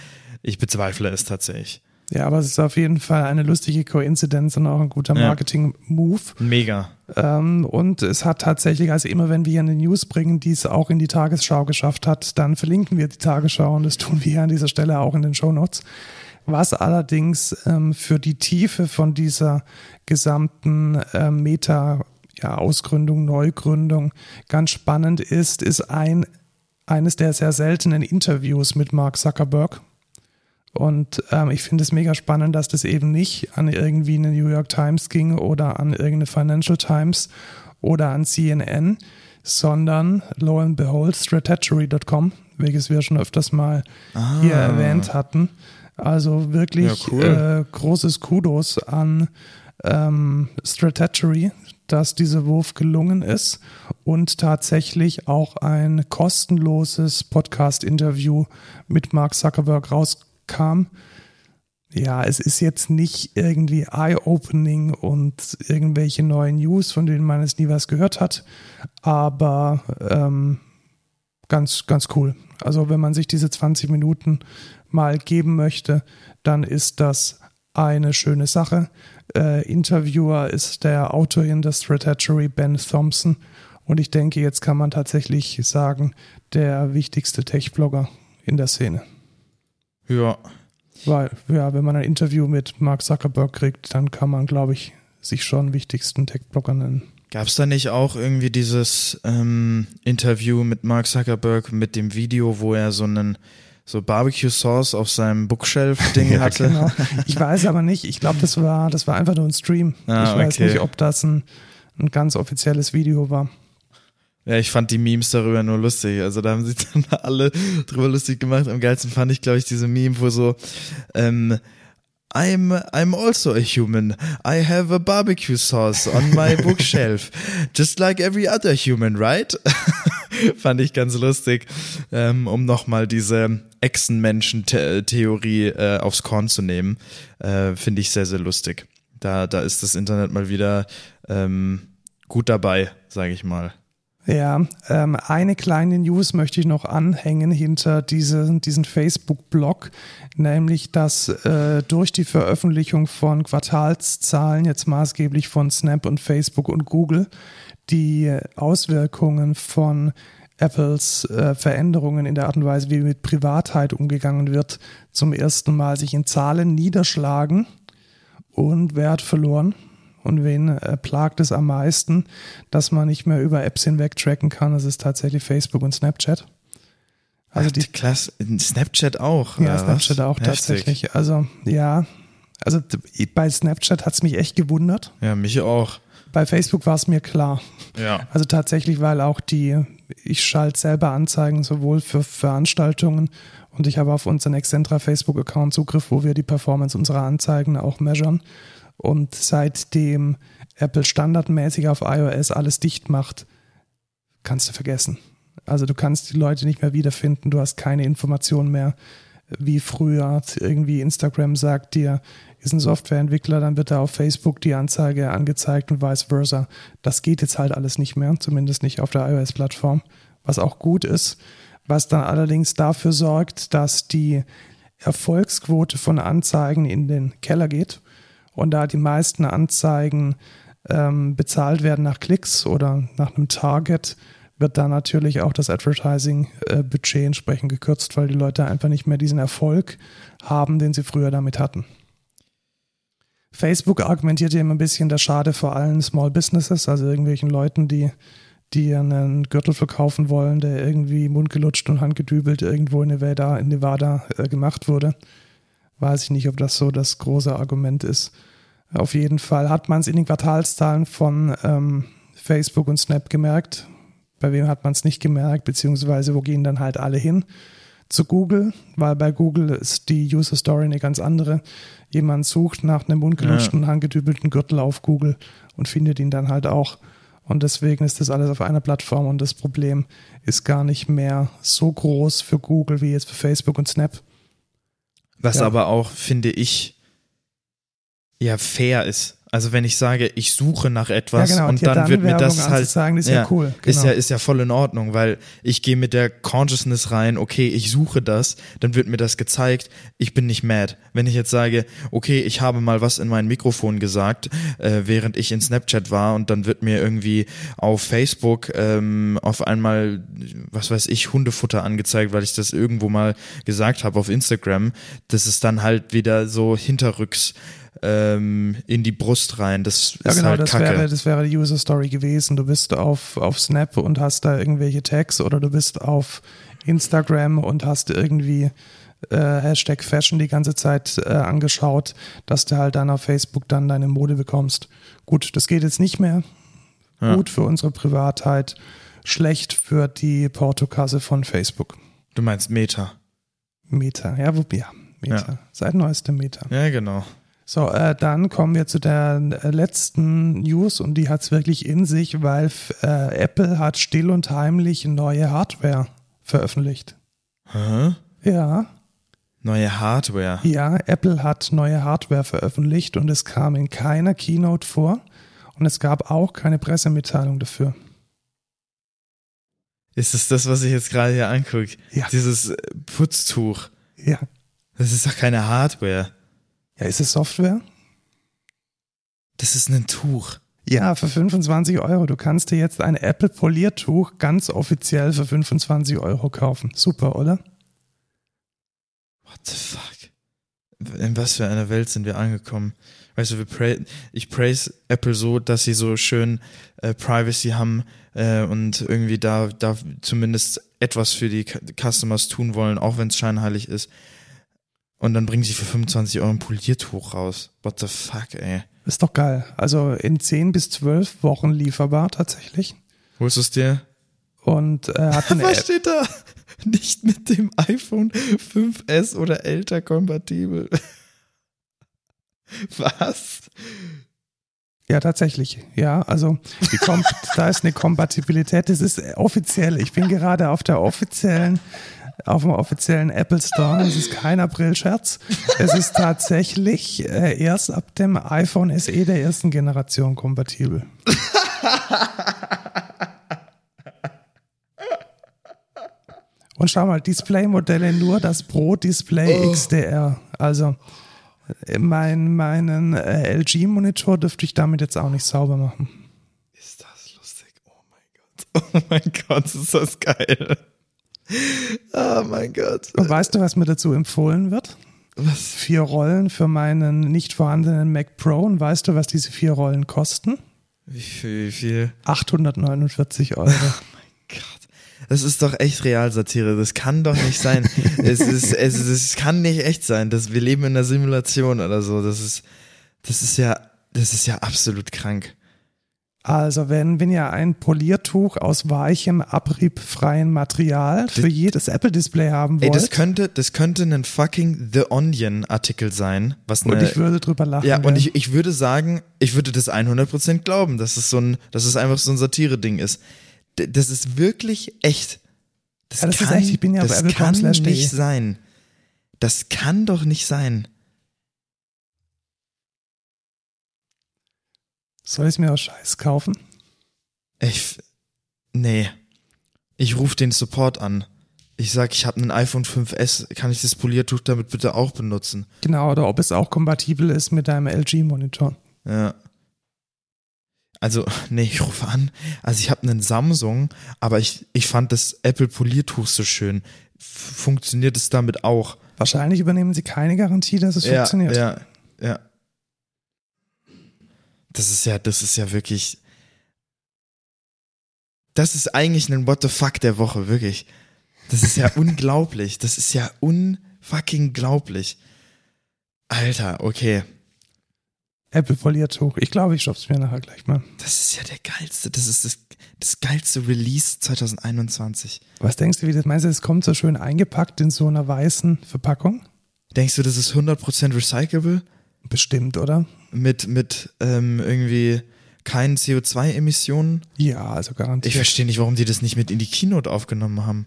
Ich bezweifle es tatsächlich. Ja, aber es ist auf jeden Fall eine lustige Koinzidenz und auch ein guter. Marketing-Move. Mega. Ähm, und es hat tatsächlich, also immer wenn wir hier eine News bringen, die es auch in die Tagesschau geschafft hat, dann verlinken wir die Tagesschau und das tun wir hier an dieser Stelle auch in den Shownotes. Was allerdings ähm, für die Tiefe von dieser gesamten ähm, Meta ja, Ausgründung, Neugründung ganz spannend ist, ist ein eines der sehr seltenen Interviews mit Mark Zuckerberg. Und ähm, ich finde es mega spannend, dass das eben nicht an irgendwie eine New York Times ging oder an irgendeine Financial Times oder an CNN, sondern lo and behold strategy.com, welches wir schon öfters mal hier erwähnt hatten. Also wirklich Ja, cool. äh, großes Kudos an ähm, Strategy, dass dieser Wurf gelungen ist und tatsächlich auch ein kostenloses Podcast-Interview mit Mark Zuckerberg rauskam. Ja, es ist jetzt nicht irgendwie eye-opening und irgendwelche neuen News, von denen man jetzt nie was gehört hat, aber ähm, ganz, ganz cool. Also wenn man sich diese 20 Minuten mal geben möchte, dann ist das eine schöne Sache. Äh, Interviewer ist der Autor in der Strategy, Ben Thompson. Und ich denke, jetzt kann man tatsächlich sagen, der wichtigste Tech-Blogger in der Szene. Ja. Weil, ja, wenn man ein Interview mit Mark Zuckerberg kriegt, dann kann man, glaube ich, sich schon wichtigsten Tech-Blogger nennen. Gab es da nicht auch irgendwie dieses ähm, Interview mit Mark Zuckerberg mit dem Video, wo er so einen so Barbecue Sauce auf seinem Bookshelf-Ding hatte? Genau. Ich weiß aber nicht, ich glaube, das war, das war einfach nur ein Stream. Ah, ich weiß okay. nicht, ob das ein, ein ganz offizielles Video war. Ja, ich fand die Memes darüber nur lustig. Also da haben sich dann alle drüber lustig gemacht. Am geilsten fand ich, glaube ich, diese Meme, wo so, ähm, I'm, I'm also a human. I have a barbecue sauce on my bookshelf. Just like every other human, right? fand ich ganz lustig, ähm, um nochmal diese Echsenmenschen-Theorie äh, aufs Korn zu nehmen. Äh, Finde ich sehr, sehr lustig. Da, da ist das Internet mal wieder ähm, gut dabei, sage ich mal. Ja, ähm, eine kleine News möchte ich noch anhängen hinter diese, diesen Facebook-Blog, nämlich dass äh, durch die Veröffentlichung von Quartalszahlen, jetzt maßgeblich von Snap und Facebook und Google, die Auswirkungen von Apples äh, Veränderungen in der Art und Weise, wie mit Privatheit umgegangen wird, zum ersten Mal sich in Zahlen niederschlagen und Wert verloren. Und wen äh, plagt es am meisten, dass man nicht mehr über Apps hinweg tracken kann? Das ist tatsächlich Facebook und Snapchat. Also die Klasse, Snapchat auch. Ja, Snapchat was? auch Heftig. tatsächlich. Also ja, also bei Snapchat hat es mich echt gewundert. Ja, mich auch. Bei Facebook war es mir klar. Ja. Also tatsächlich, weil auch die, ich schalte selber Anzeigen sowohl für Veranstaltungen und ich habe auf unseren Excentra Facebook-Account Zugriff, wo wir die Performance unserer Anzeigen auch measuren. Und seitdem Apple standardmäßig auf iOS alles dicht macht, kannst du vergessen. Also du kannst die Leute nicht mehr wiederfinden, du hast keine Informationen mehr wie früher. Irgendwie Instagram sagt dir, ist ein Softwareentwickler, dann wird da auf Facebook die Anzeige angezeigt und vice versa. Das geht jetzt halt alles nicht mehr, zumindest nicht auf der iOS-Plattform, was auch gut ist, was dann allerdings dafür sorgt, dass die Erfolgsquote von Anzeigen in den Keller geht und da die meisten Anzeigen ähm, bezahlt werden nach Klicks oder nach einem Target, wird da natürlich auch das Advertising-Budget äh, entsprechend gekürzt, weil die Leute einfach nicht mehr diesen Erfolg haben, den sie früher damit hatten. Facebook argumentiert immer ein bisschen der Schade vor allen Small Businesses, also irgendwelchen Leuten, die, die einen Gürtel verkaufen wollen, der irgendwie mundgelutscht und handgedübelt irgendwo in Nevada, in Nevada äh, gemacht wurde. Weiß ich nicht, ob das so das große Argument ist. Auf jeden Fall hat man es in den Quartalszahlen von ähm, Facebook und Snap gemerkt. Bei wem hat man es nicht gemerkt, beziehungsweise wo gehen dann halt alle hin? Zu Google, weil bei Google ist die User Story eine ganz andere. Jemand sucht nach einem mundgelutschten, ja. handgedübelten Gürtel auf Google und findet ihn dann halt auch. Und deswegen ist das alles auf einer Plattform und das Problem ist gar nicht mehr so groß für Google wie jetzt für Facebook und Snap. Was ja. aber auch, finde ich, ja fair ist. Also wenn ich sage, ich suche nach etwas ja, genau. und, dann, dann, wird mir das halt sagen, ist ja, ja cool. Genau. Ist ja ist ja voll in Ordnung, weil ich gehe mit der Consciousness rein, okay, ich suche das, dann wird mir das gezeigt, ich bin nicht mad. Wenn ich jetzt sage, okay, ich habe mal was in mein Mikrofon gesagt, äh, während ich in Snapchat war und dann wird mir irgendwie auf Facebook ähm, auf einmal, was weiß ich, Hundefutter angezeigt, weil ich das irgendwo mal gesagt habe auf Instagram, das ist dann halt wieder so hinterrücks ähm, in die Brust rein. Das ja, ist genau, halt das Kacke. wäre, das wäre die User Story gewesen. Du bist auf, auf Snap und hast da irgendwelche Tags oder du bist auf Instagram und hast irgendwie äh, Hashtag Fashion die ganze Zeit äh, angeschaut, dass du halt dann auf Facebook dann deine Mode bekommst. Gut, das geht jetzt nicht mehr. Ja. Gut für unsere Privatheit, schlecht für die Portokasse von Facebook. Du meinst Meta? Meta, ja, wo, ja, Meta. Ja. Seit neuestem Meta. Ja, genau. So, äh, dann kommen wir zu der äh, letzten News und die hat es wirklich in sich, weil äh, Apple hat still und heimlich neue Hardware veröffentlicht. Hä? Ja. Neue Hardware? Ja, Apple hat neue Hardware veröffentlicht und es kam in keiner Keynote vor und es gab auch keine Pressemitteilung dafür. Ist es das, was ich jetzt gerade hier angucke? Ja. Dieses äh, Putztuch. Ja. Das ist doch keine Hardware. Ja, ist es Software? Das ist ein Tuch. Ja, für 25 Euro. Du kannst dir jetzt ein Apple Poliertuch ganz offiziell für 25 Euro kaufen. Super, oder? What the fuck? In was für einer Welt sind wir angekommen? Weißt du, pray ich praise Apple so, dass sie so schön äh, Privacy haben äh, und irgendwie da, da zumindest etwas für die Customers tun wollen, auch wenn es scheinheilig ist. Und dann bringen sie für 25 Euro ein Poliertuch raus. What the fuck, ey. Ist doch geil. Also in 10 bis 12 Wochen lieferbar tatsächlich. Holst du es dir? Und äh, hat eine Was steht da? Nicht mit dem iPhone 5S oder älter kompatibel. Was? Ja, tatsächlich. Ja, also da ist eine Kompatibilität. Das ist offiziell. Ich bin gerade auf der offiziellen auf dem offiziellen Apple Store. Es ist kein April-Scherz. Es ist tatsächlich äh, erst ab dem iPhone SE der ersten Generation kompatibel. Und schau mal, Display-Modelle nur das Pro-Display Oh. XDR. Also mein, meinen äh, LG-Monitor dürfte ich damit jetzt auch nicht sauber machen. Ist das lustig? Oh mein Gott. Oh mein Gott, ist das geil. Oh mein Gott. Und weißt du, was mir dazu empfohlen wird? Was? Vier Rollen für meinen nicht vorhandenen Mac Pro. Und weißt du, was diese vier Rollen kosten? Wie viel, wie viel? 849 Euro. Gott. Das ist doch echt Realsatire. Das kann doch nicht sein. es, ist, es, ist, es kann nicht echt sein. dass wir leben in einer Simulation oder so. Das ist, das ist ja, das ist ja absolut krank. Also wenn, wenn ihr ein Poliertuch aus weichem, abriebfreien Material für jedes Apple-Display haben Ey, wollt, das könnte, das könnte ein fucking The Onion Artikel sein, was und eine, ich würde drüber lachen. ja, und ich, ich würde sagen, ich würde das 100% glauben, dass es so ein, dass es einfach so ein Satire-Ding ist. D das ist wirklich echt. Das, Ja, das ist kann, echt. Ich bin ja das kann nicht sein. Das kann doch nicht sein. Soll ich es mir aus Scheiß kaufen? Ich, nee. Ich rufe den Support an. Ich sag, ich habe ein iPhone 5S, kann ich das Poliertuch damit bitte auch benutzen? Genau, oder ob es auch kompatibel ist mit deinem LG-Monitor. Ja. Also, nee, ich rufe an. Also ich habe einen Samsung, aber ich, ich fand das Apple Poliertuch so schön. Funktioniert es damit auch? Wahrscheinlich übernehmen sie keine Garantie, dass es funktioniert. Ja, ja. Das ist ja, das ist ja wirklich. Das ist eigentlich ein What the fuck der Woche, wirklich. Das ist ja unglaublich. Das ist ja unfucking glaublich. Alter, okay. Apple-Poliertuch. Ich glaube, ich shopp's mir nachher gleich mal. Das ist ja der geilste, das ist das, das geilste Release 2021. Was denkst du, wie das meinst du, es kommt so schön eingepackt in so einer weißen Verpackung? Denkst du, das ist 100% recyclable? Bestimmt, oder? Mit, mit ähm, irgendwie keinen CO2-Emissionen? Ja, also garantiert. Ich verstehe nicht, warum die das nicht mit in die Keynote aufgenommen haben.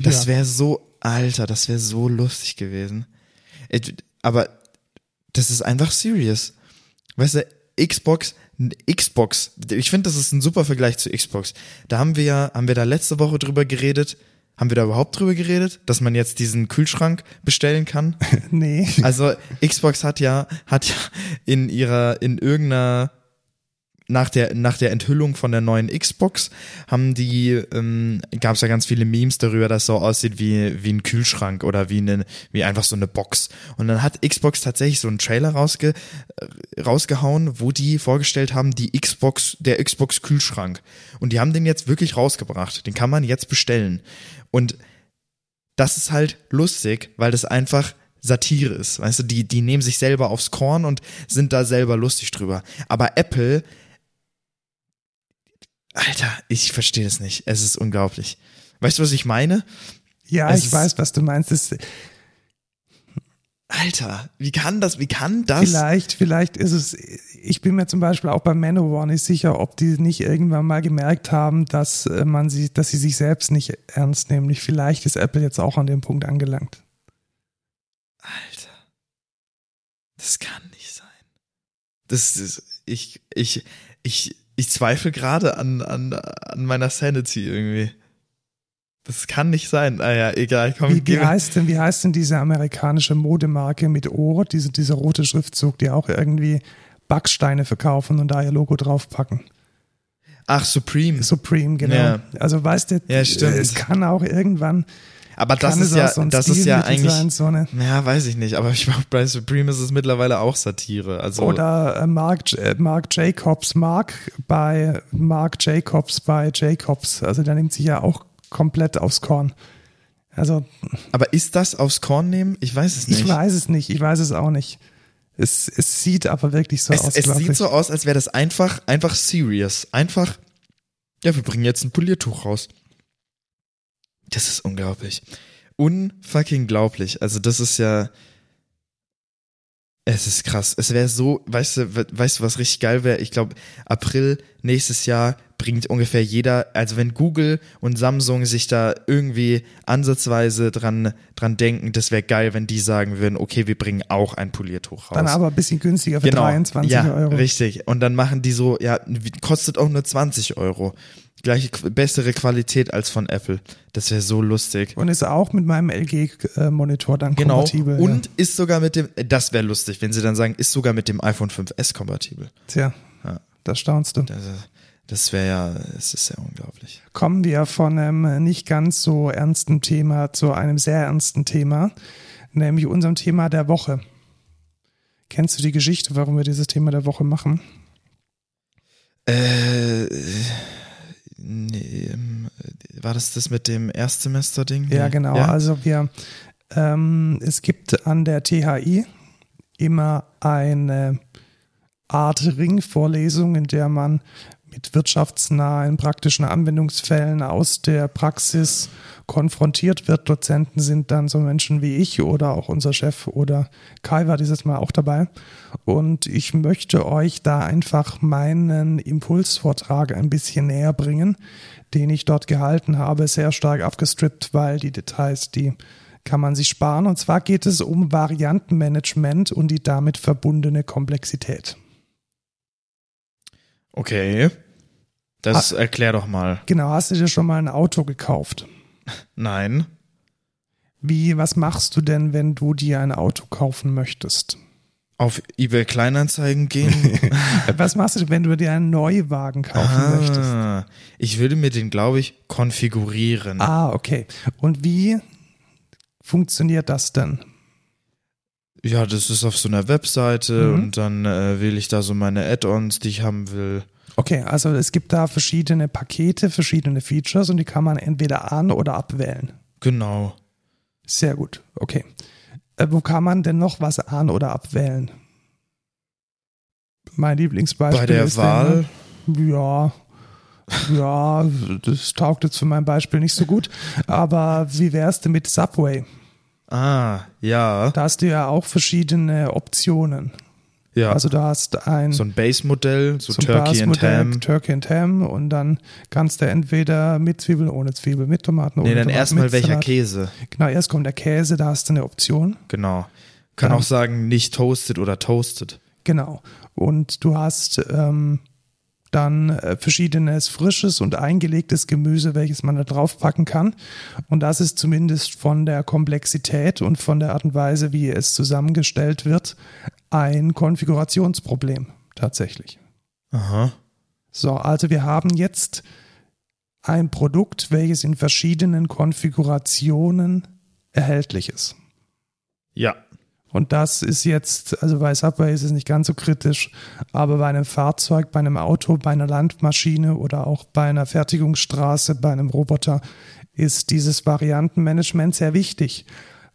Das ja. wäre so, Alter, das wäre so lustig gewesen. It- Aber das ist einfach serious. Weißt du, Xbox, Xbox, ich finde, das ist ein super Vergleich zu Xbox. Da haben wir ja, haben wir da letzte Woche drüber geredet. Haben wir da überhaupt drüber geredet, dass man jetzt diesen Kühlschrank bestellen kann? Nee. Also Xbox hat ja, hat ja in ihrer, in irgendeiner, nach der, nach der Enthüllung von der neuen Xbox haben die, ähm, gab es ja ganz viele Memes darüber, dass es so aussieht wie, wie ein Kühlschrank oder wie, eine, wie einfach so eine Box. Und dann hat Xbox tatsächlich so einen Trailer rausge, äh, rausgehauen, wo die vorgestellt haben, die Xbox, der Xbox Kühlschrank. Und die haben den jetzt wirklich rausgebracht. Den kann man jetzt bestellen. Und das ist halt lustig, weil das einfach Satire ist. Weißt du, die, die nehmen sich selber aufs Korn und sind da selber lustig drüber. Aber Apple, Alter, ich verstehe das nicht. Es ist unglaublich. Weißt du, was ich meine? Ja, Es ich weiß, was du meinst. Es, Alter, wie kann das, wie kann das? vielleicht, vielleicht ist es, ich bin mir zum Beispiel auch bei Manowar nicht sicher, ob die nicht irgendwann mal gemerkt haben, dass äh, man sie, dass sie sich selbst nicht ernst nehmen. Vielleicht ist Apple jetzt auch an dem Punkt angelangt. Alter. Das kann nicht sein. Das ist, ich, ich, ich, ich zweifle gerade an, an, an meiner Sanity irgendwie. Das kann nicht sein. Naja, egal, komm, Wie, wie, heißt denn, wie heißt denn diese amerikanische Modemarke mit Ohr, diese, dieser rote Schriftzug, die auch irgendwie Backsteine verkaufen und da ihr Logo draufpacken? Ach, Supreme. Supreme, genau. Ja. Also weißt du, Ja, stimmt. es kann auch irgendwann, Aber das ist ja, so das ist ja eigentlich, sein, so eine, ja, weiß ich nicht, aber ich glaube, bei Supreme ist es mittlerweile auch Satire. Also, Oder äh, Mark, äh, Mark Jacobs, Mark bei Mark Jacobs bei Jacobs. Also der nimmt sich ja auch komplett aufs Korn. Also aber ist das aufs Korn nehmen? Ich weiß es nicht. ich weiß es nicht, ich weiß es auch nicht. Es, es sieht aber wirklich so es, aus, es sieht ich. so aus, als wäre das einfach, einfach serious. Einfach, ja, wir bringen jetzt ein Poliertuch raus. Das ist unglaublich. Unfucking glaublich. Also das ist ja, es ist krass. Es wäre so, weißt du, we- weißt du, was richtig geil wäre? Ich glaube, April nächstes Jahr bringt ungefähr jeder, also wenn Google und Samsung sich da irgendwie ansatzweise dran, dran denken, das wäre geil, wenn die sagen würden, okay, wir bringen auch ein Poliertuch raus. Dann aber ein bisschen günstiger für genau. 23 ja, Euro. Richtig. Und dann machen die so, ja, kostet auch nur 20 Euro. Gleiche, bessere Qualität als von Apple. Das wäre so lustig. Und ist auch mit meinem LG-Monitor dann Genau. kompatibel. Und ist sogar mit dem, das wäre lustig, wenn sie dann sagen, ist sogar mit dem iPhone 5S kompatibel. ja. Tja, Ja. da staunst du. Das, das wäre ja, es ist ja unglaublich. Kommen wir von einem nicht ganz so ernsten Thema zu einem sehr ernsten Thema, nämlich unserem Thema der Woche. Kennst du die Geschichte, warum wir dieses Thema der Woche machen? Äh, nee, ähm, war das das mit dem Erstsemester-Ding? Ja, genau. Ja? Also wir, ähm, es gibt an der THI immer eine Art Ringvorlesung, in der man mit wirtschaftsnahen praktischen Anwendungsfällen aus der Praxis konfrontiert wird. Dozenten sind dann so Menschen wie ich oder auch unser Chef oder Kai war dieses Mal auch dabei. Und ich möchte euch da einfach meinen Impulsvortrag ein bisschen näher bringen, den ich dort gehalten habe, sehr stark abgestrippt, weil die Details, die kann man sich sparen. Und zwar geht es um Variantenmanagement und die damit verbundene Komplexität. Okay. Das erklär doch mal. Genau, hast du dir schon mal ein Auto gekauft? Nein. Wie, was machst du denn, wenn du dir ein Auto kaufen möchtest? Auf eBay Kleinanzeigen gehen? Was machst du, wenn du dir einen Neuwagen kaufen möchtest? ah, ich würde mir den, glaube ich, konfigurieren. Ah, okay. Und wie funktioniert das denn? Ja, das ist auf so einer Webseite Mhm. und dann äh, wähle ich da so meine Add-ons, die ich haben will. Okay, also es gibt da verschiedene Pakete, verschiedene Features und die kann man entweder an- oder abwählen. Genau. Sehr gut, okay. Äh, wo kann man denn noch was an- oder abwählen? Mein Lieblingsbeispiel Bei der ist Wahl, Der, ja, ja, das taugt jetzt für mein Beispiel nicht so gut. Aber wie wär's denn mit Subway? Ah, ja, Da hast du ja auch verschiedene Optionen. ja. Also du hast ein so ein Base-Modell, so, so Turkey and Ham. Turkey and Ham und dann kannst du entweder mit Zwiebeln, ohne Zwiebel, mit Tomaten, ohne Nee, dann Tomaten, erstmal welcher Salat. Käse. Genau, erst kommt der Käse, da hast du eine Option. Genau. Kann Dann- auch sagen, nicht toasted oder toasted. Genau. Und du hast ähm, dann äh, verschiedenes frisches und eingelegtes Gemüse, welches man da draufpacken kann. Und das ist zumindest von der Komplexität und von der Art und Weise, wie es zusammengestellt wird, ein Konfigurationsproblem tatsächlich. Aha. So, also wir haben jetzt ein Produkt, welches in verschiedenen Konfigurationen erhältlich ist. Ja. Und das ist jetzt, also bei Subway ist es nicht ganz so kritisch, aber bei einem Fahrzeug, bei einem Auto, bei einer Landmaschine oder auch bei einer Fertigungsstraße, bei einem Roboter ist dieses Variantenmanagement sehr wichtig.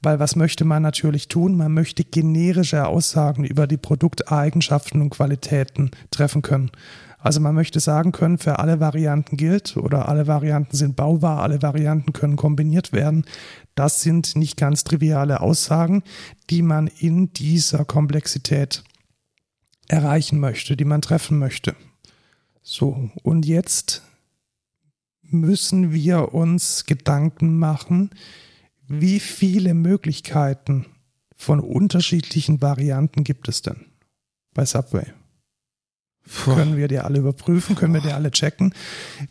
Weil was möchte man natürlich tun? Man möchte generische Aussagen über die Produkteigenschaften und Qualitäten treffen können. Also man möchte sagen können, für alle Varianten gilt oder alle Varianten sind baubar, alle Varianten können kombiniert werden. Das sind nicht ganz triviale Aussagen, die man in dieser Komplexität erreichen möchte, die man treffen möchte. So, und jetzt müssen wir uns Gedanken machen, wie viele Möglichkeiten von unterschiedlichen Varianten gibt es denn bei Subway? Können wir die alle überprüfen? Können wir die alle checken?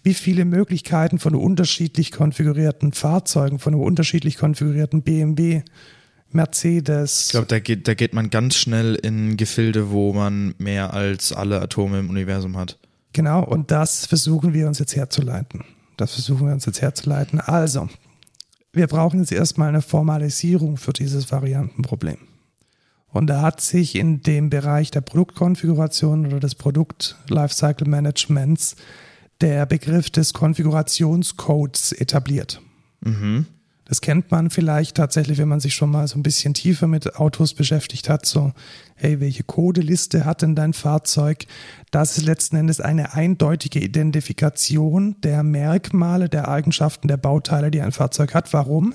Wie viele Möglichkeiten von unterschiedlich konfigurierten Fahrzeugen, von einem unterschiedlich konfigurierten BMW, Mercedes, Ich glaube, da geht, da geht man ganz schnell in Gefilde, wo man mehr als alle Atome im Universum hat. Genau, und das versuchen wir uns jetzt herzuleiten. Das versuchen wir uns jetzt herzuleiten. Also, wir brauchen jetzt erstmal eine Formalisierung für dieses Variantenproblem. Und da hat sich in dem Bereich der Produktkonfiguration oder des Produkt Lifecycle Managements der Begriff des Konfigurationscodes etabliert. Mhm. Das kennt man vielleicht tatsächlich, wenn man sich schon mal so ein bisschen tiefer mit Autos beschäftigt hat. So, hey, welche Codeliste hat denn dein Fahrzeug? Das ist letzten Endes eine eindeutige Identifikation der Merkmale, der Eigenschaften der Bauteile, die ein Fahrzeug hat. Warum?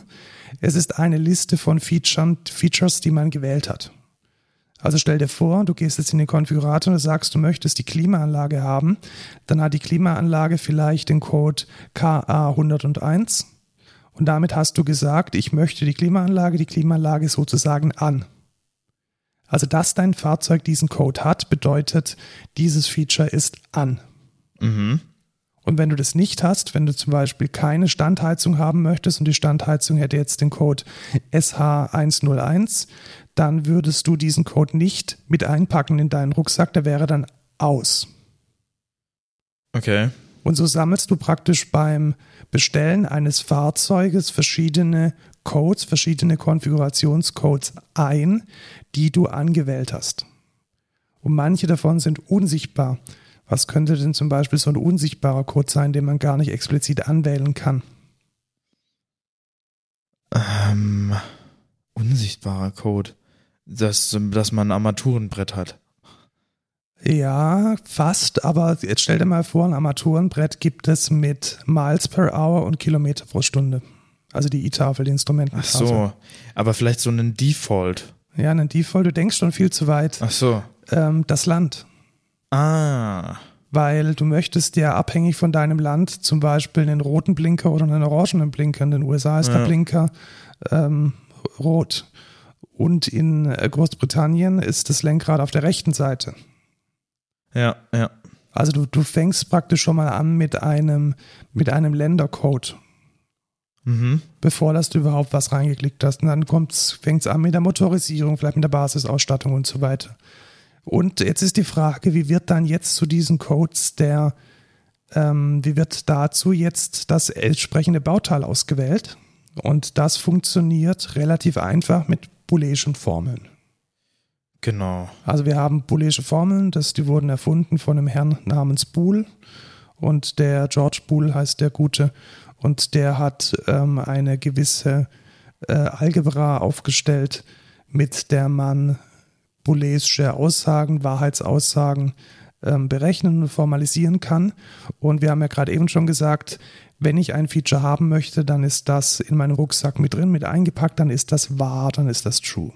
Es ist eine Liste von Features, die man gewählt hat. Also stell dir vor, du gehst jetzt in den Konfigurator und sagst, du möchtest die Klimaanlage haben. Dann hat die Klimaanlage vielleicht den Code KA101 und damit hast du gesagt, ich möchte die Klimaanlage, die Klimaanlage sozusagen an. Also, dass dein Fahrzeug diesen Code hat, bedeutet, dieses Feature ist an. Mhm. Und wenn du das nicht hast, wenn du zum Beispiel keine Standheizung haben möchtest und die Standheizung hätte jetzt den Code SH101, dann würdest du diesen Code nicht mit einpacken in deinen Rucksack, der wäre dann aus. Okay. Und so sammelst du praktisch beim Bestellen eines Fahrzeuges verschiedene Codes, verschiedene Konfigurationscodes ein, die du angewählt hast. Und manche davon sind unsichtbar. Was könnte denn zum Beispiel so ein unsichtbarer Code sein, den man gar nicht explizit anwählen kann? Ähm, unsichtbarer Code. Dass, dass man ein Armaturenbrett hat. Ja, fast, aber jetzt stell dir mal vor, ein Armaturenbrett gibt es mit Miles per Hour und Kilometer pro Stunde. Also die E-Tafel, die Instrumententafel. Ach so, aber vielleicht so einen Default. Ja, einen Default, du denkst schon viel zu weit. Ach so. Ähm, das Land. Ah. Weil du möchtest ja abhängig von deinem Land zum Beispiel einen roten Blinker oder einen orangenen Blinker. In den USA ist Ja. der Blinker ähm, rot. Und in äh, Großbritannien ist das Lenkrad auf der rechten Seite. Ja, ja. Also du, du fängst praktisch schon mal an mit einem, mit einem Ländercode, Mhm. bevor dass du überhaupt was reingeklickt hast. Und dann fängt es an mit der Motorisierung, vielleicht mit der Basisausstattung und so weiter. Und jetzt ist die Frage, wie wird dann jetzt zu diesen Codes der, ähm, wie wird dazu jetzt das entsprechende Bauteil ausgewählt? Und das funktioniert relativ einfach mit booleischen Formeln. Genau. Also wir haben booleische Formeln, das, die wurden erfunden von einem Herrn namens Boole und der George Boole heißt der Gute und der hat ähm, eine gewisse äh, Algebra aufgestellt, mit der man booleische Aussagen, Wahrheitsaussagen ähm, berechnen und formalisieren kann. Und wir haben ja gerade eben schon gesagt, wenn ich ein Feature haben möchte, dann ist das in meinem Rucksack mit drin, mit eingepackt, dann ist das wahr, dann ist das true.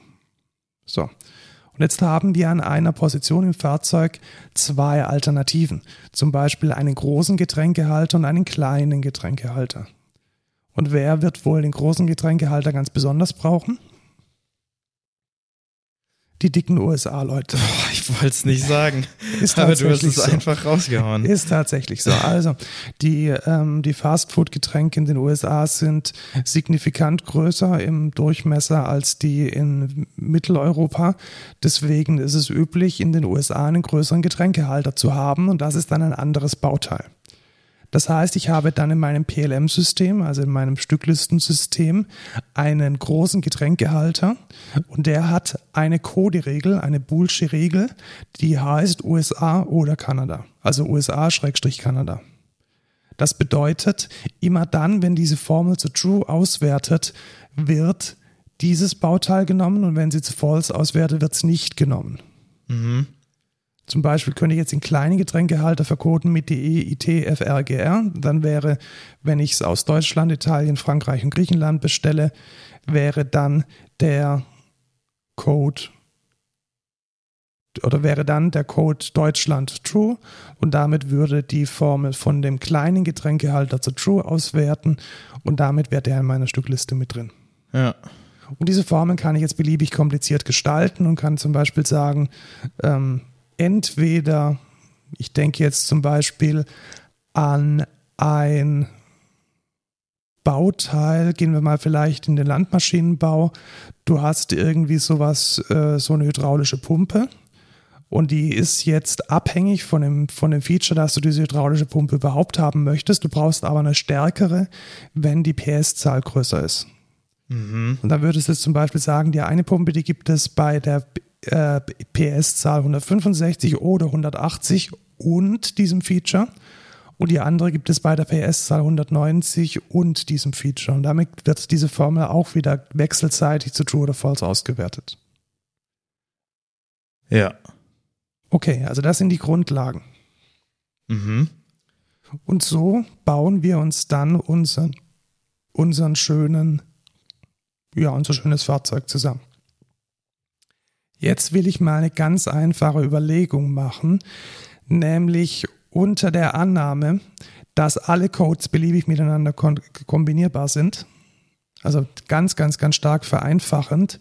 So. Und jetzt haben wir an einer Position im Fahrzeug zwei Alternativen. Zum Beispiel einen großen Getränkehalter und einen kleinen Getränkehalter. Und wer wird wohl den großen Getränkehalter ganz besonders brauchen? Die dicken USA-Leute. Ich wollte es nicht sagen. Ist aber du hast es so. einfach rausgehauen. Ist tatsächlich so. Also die, ähm, die Fastfood-Getränke in den USA sind signifikant größer im Durchmesser als die in Mitteleuropa. Deswegen ist es üblich, in den USA einen größeren Getränkehalter zu haben und das ist dann ein anderes Bauteil. Das heißt, ich habe dann in meinem PLM-System, also in meinem Stücklistensystem, einen großen Getränkehalter und der hat eine Code-Regel, eine Boolsche Regel, die heißt USA oder Kanada. Also USA-Kanada. Das bedeutet, immer dann, wenn diese Formel zu True auswertet, wird dieses Bauteil genommen und wenn sie zu False auswertet, wird es nicht genommen. Mhm. Zum Beispiel könnte ich jetzt den kleinen Getränkehalter verkoden mit DE, IT, FRGR. Dann wäre, wenn ich es aus Deutschland, Italien, Frankreich und Griechenland bestelle, wäre dann der Code oder wäre dann der Code Deutschland true und damit würde die Formel von dem kleinen Getränkehalter zu true auswerten und damit wäre der in meiner Stückliste mit drin. Ja. Und diese Formeln kann ich jetzt beliebig kompliziert gestalten und kann zum Beispiel sagen, ähm, entweder, ich denke jetzt zum Beispiel an ein Bauteil, gehen wir mal vielleicht in den Landmaschinenbau, du hast irgendwie sowas, äh, so eine hydraulische Pumpe und die ist jetzt abhängig von dem, von dem Feature, dass du diese hydraulische Pumpe überhaupt haben möchtest. Du brauchst aber eine stärkere, wenn die PS-Zahl größer ist. Mhm. Und dann würdest du jetzt zum Beispiel sagen, die eine Pumpe, die gibt es bei der äh, PS-Zahl 165 oder 180 und diesem Feature. Und die andere gibt es bei der PS-Zahl 190 und diesem Feature. Und damit wird diese Formel auch wieder wechselseitig zu True oder False ausgewertet. Ja. Okay, also das sind die Grundlagen. Mhm. Und so bauen wir uns dann unseren, unseren schönen, ja, unser schönes Fahrzeug zusammen. Jetzt will ich mal eine ganz einfache Überlegung machen, nämlich unter der Annahme, dass alle Codes beliebig miteinander kombinierbar sind. Also ganz, ganz, ganz stark vereinfachend.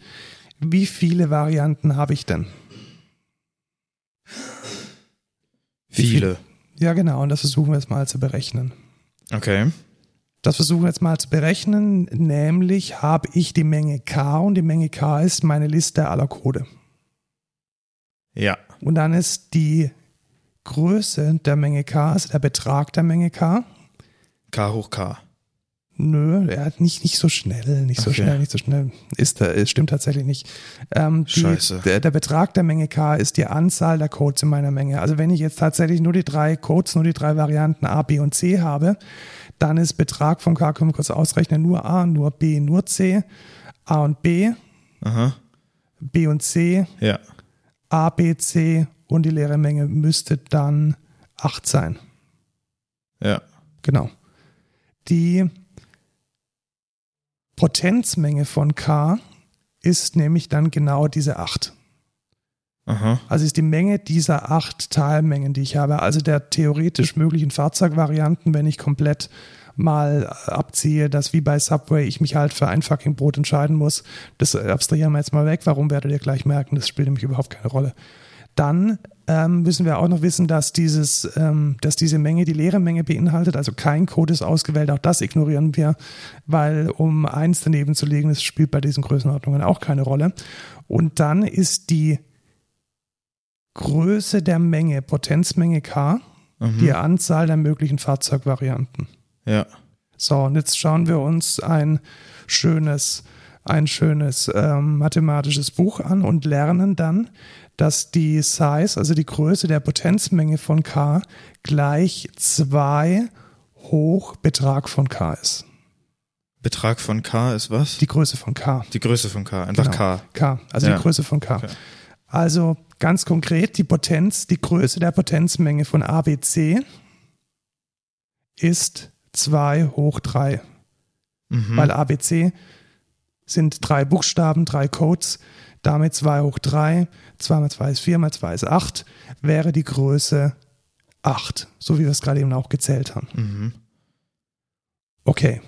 Wie viele Varianten habe ich denn? Viele. Ja, genau. Und das versuchen wir jetzt mal zu berechnen. Okay. Das versuchen wir jetzt mal zu berechnen. Nämlich habe ich die Menge K und die Menge K ist meine Liste aller Code. Ja. Und dann ist die Größe der Menge K, also der Betrag der Menge K. K hoch K. Nö, er hat nicht, nicht so schnell, nicht so Okay. schnell, nicht so schnell. Ist, äh, es stimmt tatsächlich nicht. Ähm, die, Scheiße. Der, der Betrag der Menge K ist die Anzahl der Codes in meiner Menge. Also wenn ich jetzt tatsächlich nur die drei Codes, nur die drei Varianten A, B und C habe, dann ist Betrag von K, können wir kurz ausrechnen, nur A, nur B, nur C, A und B, Aha. B und C, Ja. A, B, C und die leere Menge müsste dann 8 sein. Ja. Genau. Die Potenzmenge von K ist nämlich dann genau diese 8. Aha. Also ist die Menge dieser acht Teilmengen, die ich habe, also der theoretisch möglichen Fahrzeugvarianten, wenn ich komplett mal abziehe, dass wie bei Subway ich mich halt für ein fucking Brot entscheiden muss. Das abstrahieren wir jetzt mal weg. Warum werdet ihr gleich merken? Das spielt nämlich überhaupt keine Rolle. Dann ähm, müssen wir auch noch wissen, dass dieses, ähm, dass diese Menge die leere Menge beinhaltet. Also kein Code ist ausgewählt. Auch das ignorieren wir, weil um eins daneben zu legen, das spielt bei diesen Größenordnungen auch keine Rolle. Und dann ist die Größe der Menge, Potenzmenge K, Mhm. die Anzahl der möglichen Fahrzeugvarianten. Ja. So, und jetzt schauen wir uns ein schönes, ein schönes ähm, mathematisches Buch an und lernen dann, dass die Size, also die Größe der Potenzmenge von K, gleich 2 hoch Betrag von K ist. Betrag von K ist was? Die Größe von K. Die Größe von K. Einfach Genau. K. K, also Ja. die Größe von K. Okay. Also ganz konkret, die Potenz, die Größe der Potenzmenge von ABC ist 2 hoch 3. Mhm. Weil ABC sind drei Buchstaben, drei Codes, damit 2 hoch 3, 2 mal 2 ist 4 mal 2 ist 8, wäre die Größe 8, so wie wir es gerade eben auch gezählt haben. Mhm. Okay.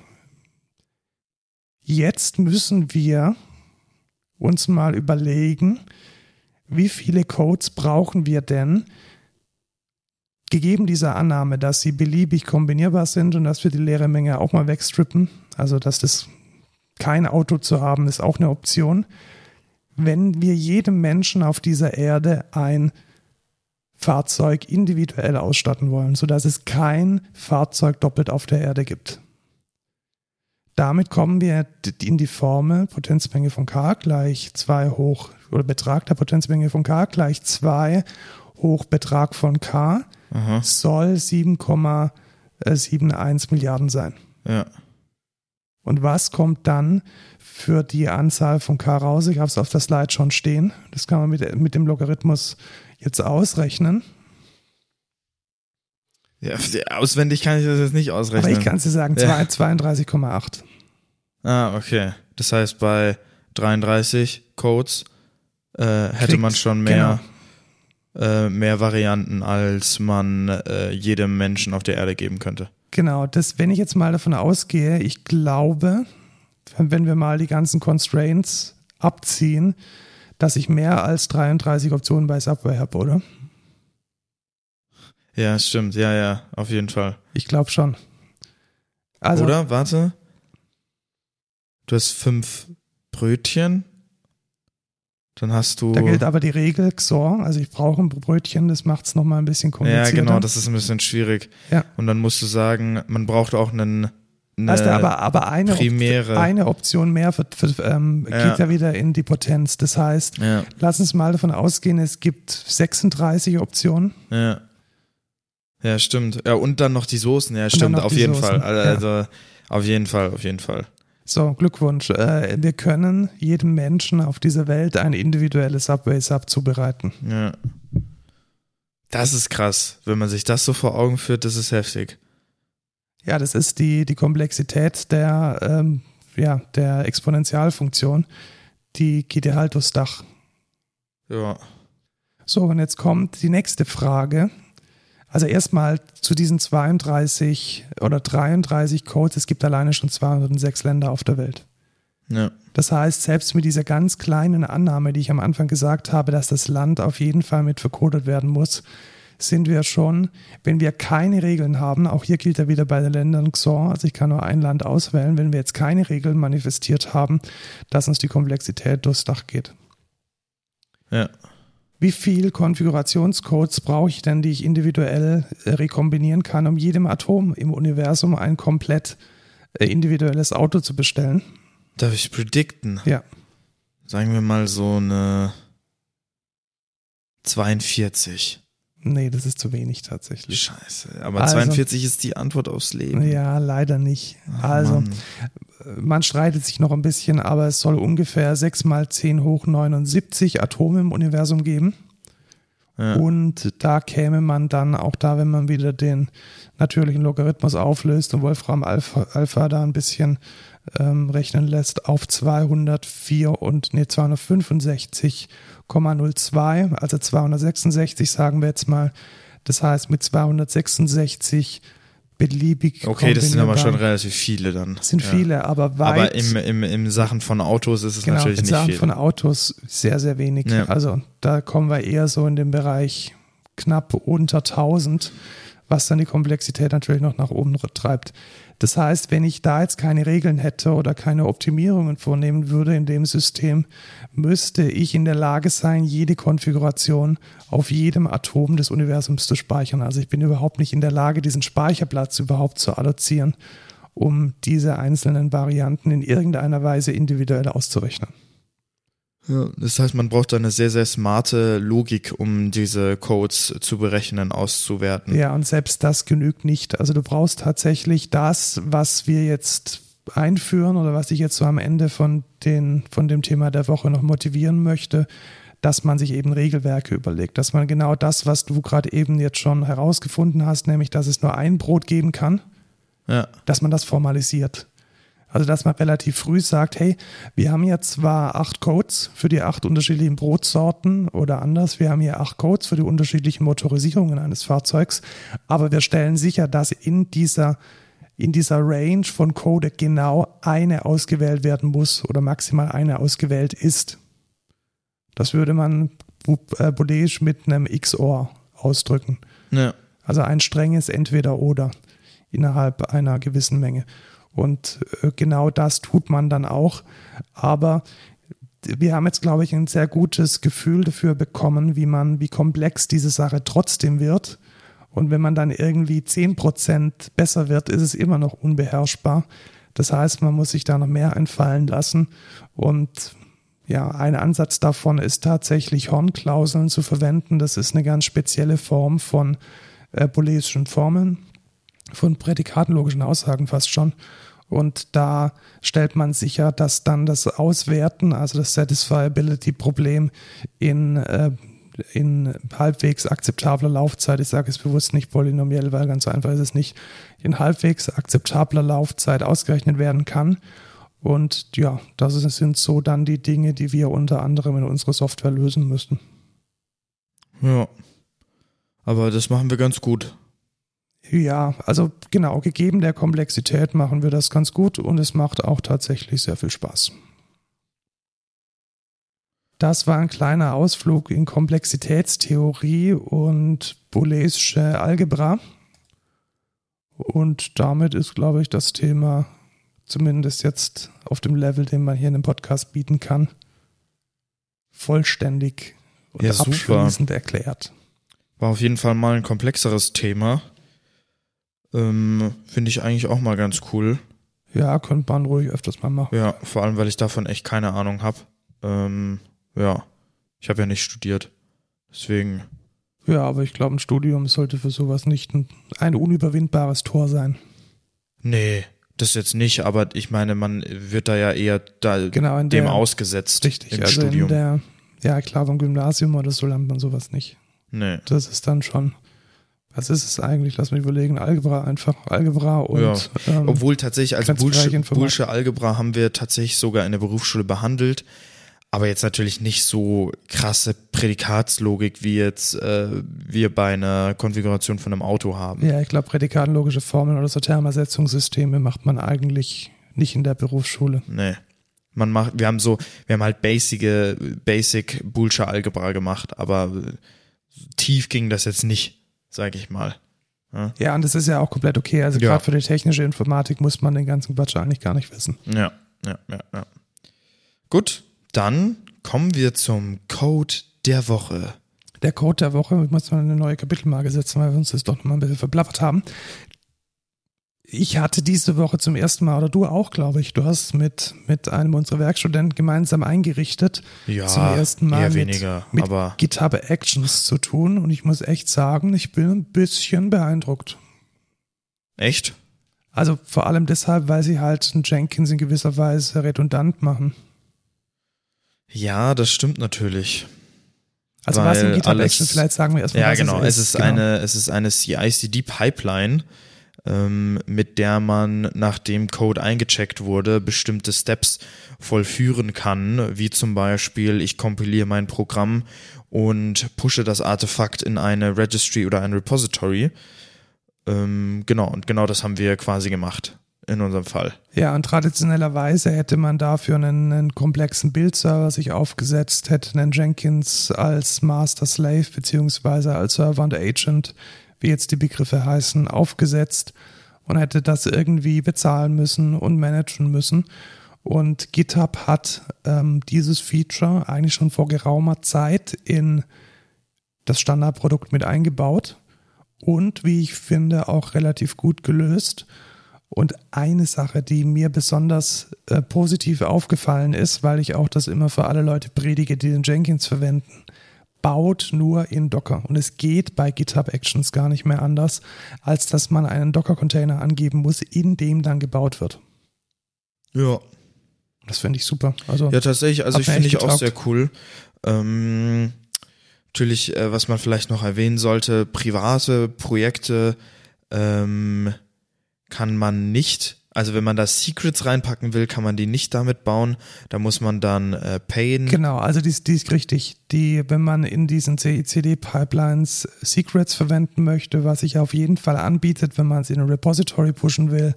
Jetzt müssen wir uns mal überlegen, wie viele Codes brauchen wir denn, gegeben dieser Annahme, dass sie beliebig kombinierbar sind und dass wir die leere Menge auch mal wegstrippen, also dass das kein Auto zu haben, ist auch eine Option. Wenn wir jedem Menschen auf dieser Erde ein Fahrzeug individuell ausstatten wollen, sodass es kein Fahrzeug doppelt auf der Erde gibt. Damit kommen wir in die Formel Potenzmenge von K gleich 2 hoch, oder Betrag der Potenzmenge von K gleich 2 hoch Betrag von K Aha. soll 7,71 Milliarden sein. Ja. Und was kommt dann für die Anzahl von K raus? Ich habe es auf der Slide schon stehen. Das kann man mit, mit dem Logarithmus jetzt ausrechnen. ja. Auswendig kann ich das jetzt nicht Aber ausrechnen. ich kann es dir sagen, Ja. 32,8. Ah, okay. Das heißt, bei 33 Codes äh, hätte Kriegt- man schon mehr, äh, mehr Varianten, als man äh, jedem Menschen auf der Erde geben könnte. Genau, das, wenn ich jetzt mal davon ausgehe, ich glaube, wenn wir mal die ganzen Constraints abziehen, dass ich mehr als 33 Optionen bei Subway habe, oder? Ja, stimmt. Ja, ja, auf jeden Fall. Ich glaube schon. Also, Oder? Warte. Du hast fünf Brötchen. Dann hast du. da gilt aber die Regel XOR, also ich brauche ein Brötchen, das macht es nochmal ein bisschen ja, komplizierter. genau, das ist ein bisschen schwierig. Ja. Und dann musst du sagen, man braucht auch einen. Eine, also, aber, aber eine, primäre- eine Option mehr für, für, ähm, Ja. geht ja wieder in die Potenz. Das heißt, ja, lass uns mal davon ausgehen, es gibt 36 Optionen. ja. Ja, stimmt. Ja, und dann noch die Soßen. Ja, stimmt, auf jeden Soßen, Fall. Also, auf jeden Fall, auf jeden Fall. So, Glückwunsch. Äh, wir können jedem Menschen auf dieser Welt ein individuelles Subway-Sub zubereiten. Ja. Das ist krass. Wenn man sich das so vor Augen führt, das ist heftig. Ja, das ist die, die Komplexität der, ähm, ja, der Exponentialfunktion. Die geht ja halt durchs Dach. Ja. So, und jetzt kommt die nächste Frage. Also erstmal zu diesen 32 oder 33 Codes. Es gibt alleine schon 206 Länder auf der Welt. Ja. Das heißt, selbst mit dieser ganz kleinen Annahme, die ich am Anfang gesagt habe, dass das Land auf jeden Fall mit verkodet werden muss, sind wir schon, wenn wir keine Regeln haben, auch hier gilt ja wieder bei den Ländern XOR, also ich kann nur ein Land auswählen, wenn wir jetzt keine Regeln manifestiert haben, dass uns die Komplexität durchs Dach geht. Ja. Wie viel Konfigurationscodes brauche ich denn, die ich individuell äh, rekombinieren kann, um jedem Atom im Universum ein komplett äh, individuelles Auto zu bestellen? Darf ich predikten? Ja. Sagen wir mal so eine 42. Nee, das ist zu wenig tatsächlich. Scheiße. Aber Also- 42 ist die Antwort aufs Leben. Ja, leider nicht. Ach, Also, Mann. Man streitet sich noch ein bisschen, aber es soll ungefähr 6 mal 10 hoch 79 Atome im Universum geben. Ja. Und da käme man dann auch da, wenn man wieder den natürlichen Logarithmus auflöst und Wolfram Alpha, Alpha da ein bisschen ähm, rechnen lässt, auf 204 und nee, 265,02, also 266 sagen wir jetzt mal. Das heißt mit 266 beliebig Okay, das sind aber schon relativ viele dann. sind ja. viele, aber weit Aber im, im, im Sachen von Autos ist es genau, natürlich in nicht Sachen viel. von Autos sehr, sehr wenig. Ja. Also da kommen wir eher so in den Bereich knapp unter 1000, was dann die Komplexität natürlich noch nach oben treibt. Das heißt, wenn ich da jetzt keine Regeln hätte oder keine Optimierungen vornehmen würde in dem System, müsste ich in der Lage sein, jede Konfiguration auf jedem Atom des Universums zu speichern. Also ich bin überhaupt nicht in der Lage, diesen Speicherplatz überhaupt zu allozieren, um diese einzelnen Varianten in irgendeiner Weise individuell auszurechnen. Ja, das heißt, man braucht eine sehr, sehr smarte Logik, um diese Codes zu berechnen, auszuwerten. Ja, und selbst das genügt nicht. Also du brauchst tatsächlich das, was wir jetzt einführen oder was ich jetzt so am Ende von, den, von dem Thema der Woche noch motivieren möchte, dass man sich eben Regelwerke überlegt, dass man genau das, was du gerade eben jetzt schon herausgefunden hast, nämlich dass es nur ein Brot geben kann, Ja. dass man das formalisiert. Also, dass man relativ früh sagt, hey, wir haben hier zwar acht Codes für die acht unterschiedlichen Brotsorten oder anders, wir haben hier acht Codes für die unterschiedlichen Motorisierungen eines Fahrzeugs, aber wir stellen sicher, dass in dieser, in dieser Range von Code genau eine ausgewählt werden muss oder maximal eine ausgewählt ist. Das würde man äh, boolesch mit einem XOR ausdrücken. Ja. Also ein strenges Entweder-Oder innerhalb einer gewissen Menge. Und äh, genau das tut man dann auch. Aber wir haben jetzt, glaube ich, ein sehr gutes Gefühl dafür bekommen, wie man, wie komplex diese Sache trotzdem wird. Und wenn man dann irgendwie 10% besser wird, ist es immer noch unbeherrschbar. Das heißt, man muss sich da noch mehr einfallen lassen. Und ja, ein Ansatz davon ist tatsächlich Hornklauseln zu verwenden. Das ist eine ganz spezielle Form von äh, booleischen Formeln, von prädikatenlogischen Aussagen fast schon. Und da stellt man sicher, dass dann das Auswerten, also das Satisfiability-Problem in, äh, in halbwegs akzeptabler Laufzeit, ich sage es bewusst nicht polynomiell, weil ganz einfach ist es nicht, in halbwegs akzeptabler Laufzeit ausgerechnet werden kann. Und ja, das sind so dann die Dinge, die wir unter anderem in unserer Software lösen müssen. Ja. Aber das machen wir ganz gut. Ja, also genau, gegeben der Komplexität machen wir das ganz gut und es macht auch tatsächlich sehr viel Spaß. Das war ein kleiner Ausflug in Komplexitätstheorie und Boolesche Algebra. Und damit ist, glaube ich, das Thema zumindest jetzt auf dem Level, den man hier in dem Podcast bieten kann, vollständig und Ja, abschließend erklärt. War auf jeden Fall mal ein komplexeres Thema. Ähm, Finde ich eigentlich auch mal ganz cool. Ja, könnte man ruhig öfters mal machen. Ja, vor allem, weil ich davon echt keine Ahnung habe. Ähm, ja, ich habe ja nicht studiert. Deswegen, Ja, aber ich glaube, ein Studium sollte für sowas nicht ein, ein unüberwindbares Tor sein. nee, das jetzt nicht, aber ich meine, man wird da ja eher da Genau, in dem der, ausgesetzt richtig, im also Studium. der, ja klar, beim Gymnasium oder so lernt man sowas nicht. nee. Das ist dann schon, was ist es eigentlich? Lass mich überlegen, Algebra einfach, Algebra und Ja. ähm, Obwohl tatsächlich als Grenzbereich Bullsche. Bullsche Algebra haben wir tatsächlich sogar in der Berufsschule behandelt. aber jetzt natürlich nicht so krasse Prädikatslogik, wie jetzt äh, wir bei einer Konfiguration von einem Auto haben. Ja, ich glaube, prädikatenlogische Formeln oder so Termersetzungssysteme macht man eigentlich nicht in der Berufsschule. Nee. Man macht, wir haben so, wir haben halt basic, basic Boolsche Algebra gemacht, aber tief ging das jetzt nicht, sage ich mal. Ja. ja, und das ist ja auch komplett okay. Also ja. gerade für die technische Informatik muss man den ganzen Quatsch eigentlich gar nicht wissen. Ja, ja, ja, ja. Gut, dann kommen wir zum Code der Woche. Der Code der Woche, ich muss mal eine neue Kapitelmarke setzen, weil wir uns das doch noch mal ein bisschen verblaffert haben ich hatte diese Woche zum ersten Mal, oder du auch, glaube ich, du hast mit, mit einem unserer Werkstudenten gemeinsam eingerichtet. Ja, zum ersten Mal eher mit, weniger, mit aber GitHub Actions zu tun. Und ich muss echt sagen, ich bin ein bisschen beeindruckt. Echt? Also vor allem deshalb, weil sie halt Jenkins in gewisser Weise redundant machen. Ja, das stimmt natürlich. Also was in GitHub alles, Actions, vielleicht sagen wir erstmal, ja, was genau. es ist. Es ist genau. eine, es ist eine CI/CD-Pipeline, ähm, mit der man, nachdem Code eingecheckt wurde, bestimmte Steps vollführen kann, wie zum Beispiel, ich kompiliere mein Programm und pushe das Artefakt in eine Registry oder ein Repository. Ähm, genau, und genau das haben wir quasi gemacht in unserem Fall. Ja, und traditionellerweise hätte man dafür einen, einen komplexen Bildserver sich aufgesetzt, hätte einen Jenkins als Master Slave beziehungsweise als Server und Agent wie jetzt die Begriffe heißen, aufgesetzt und hätte das irgendwie bezahlen müssen und managen müssen. Und GitHub hat ähm, dieses Feature eigentlich schon vor geraumer Zeit in das Standardprodukt mit eingebaut und wie ich finde auch relativ gut gelöst. Und eine Sache, die mir besonders äh, positiv aufgefallen ist, weil ich auch das immer für alle Leute predige, die den Jenkins verwenden, baut nur in Docker. Und es geht bei GitHub Actions gar nicht mehr anders, als dass man einen Docker-Container angeben muss, in dem dann gebaut wird. Ja. Das finde ich super. Also, ja, tatsächlich, also ich finde ich auch sehr cool. Ähm, natürlich, äh, was man vielleicht noch erwähnen sollte, private Projekte ähm, kann man nicht also wenn man da Secrets reinpacken will, kann man die nicht damit bauen. Da muss man dann äh, payen. Genau, also die, die ist richtig. Die, wenn man in diesen CICD-Pipelines Secrets verwenden möchte, was sich auf jeden Fall anbietet, wenn man es in ein Repository pushen will,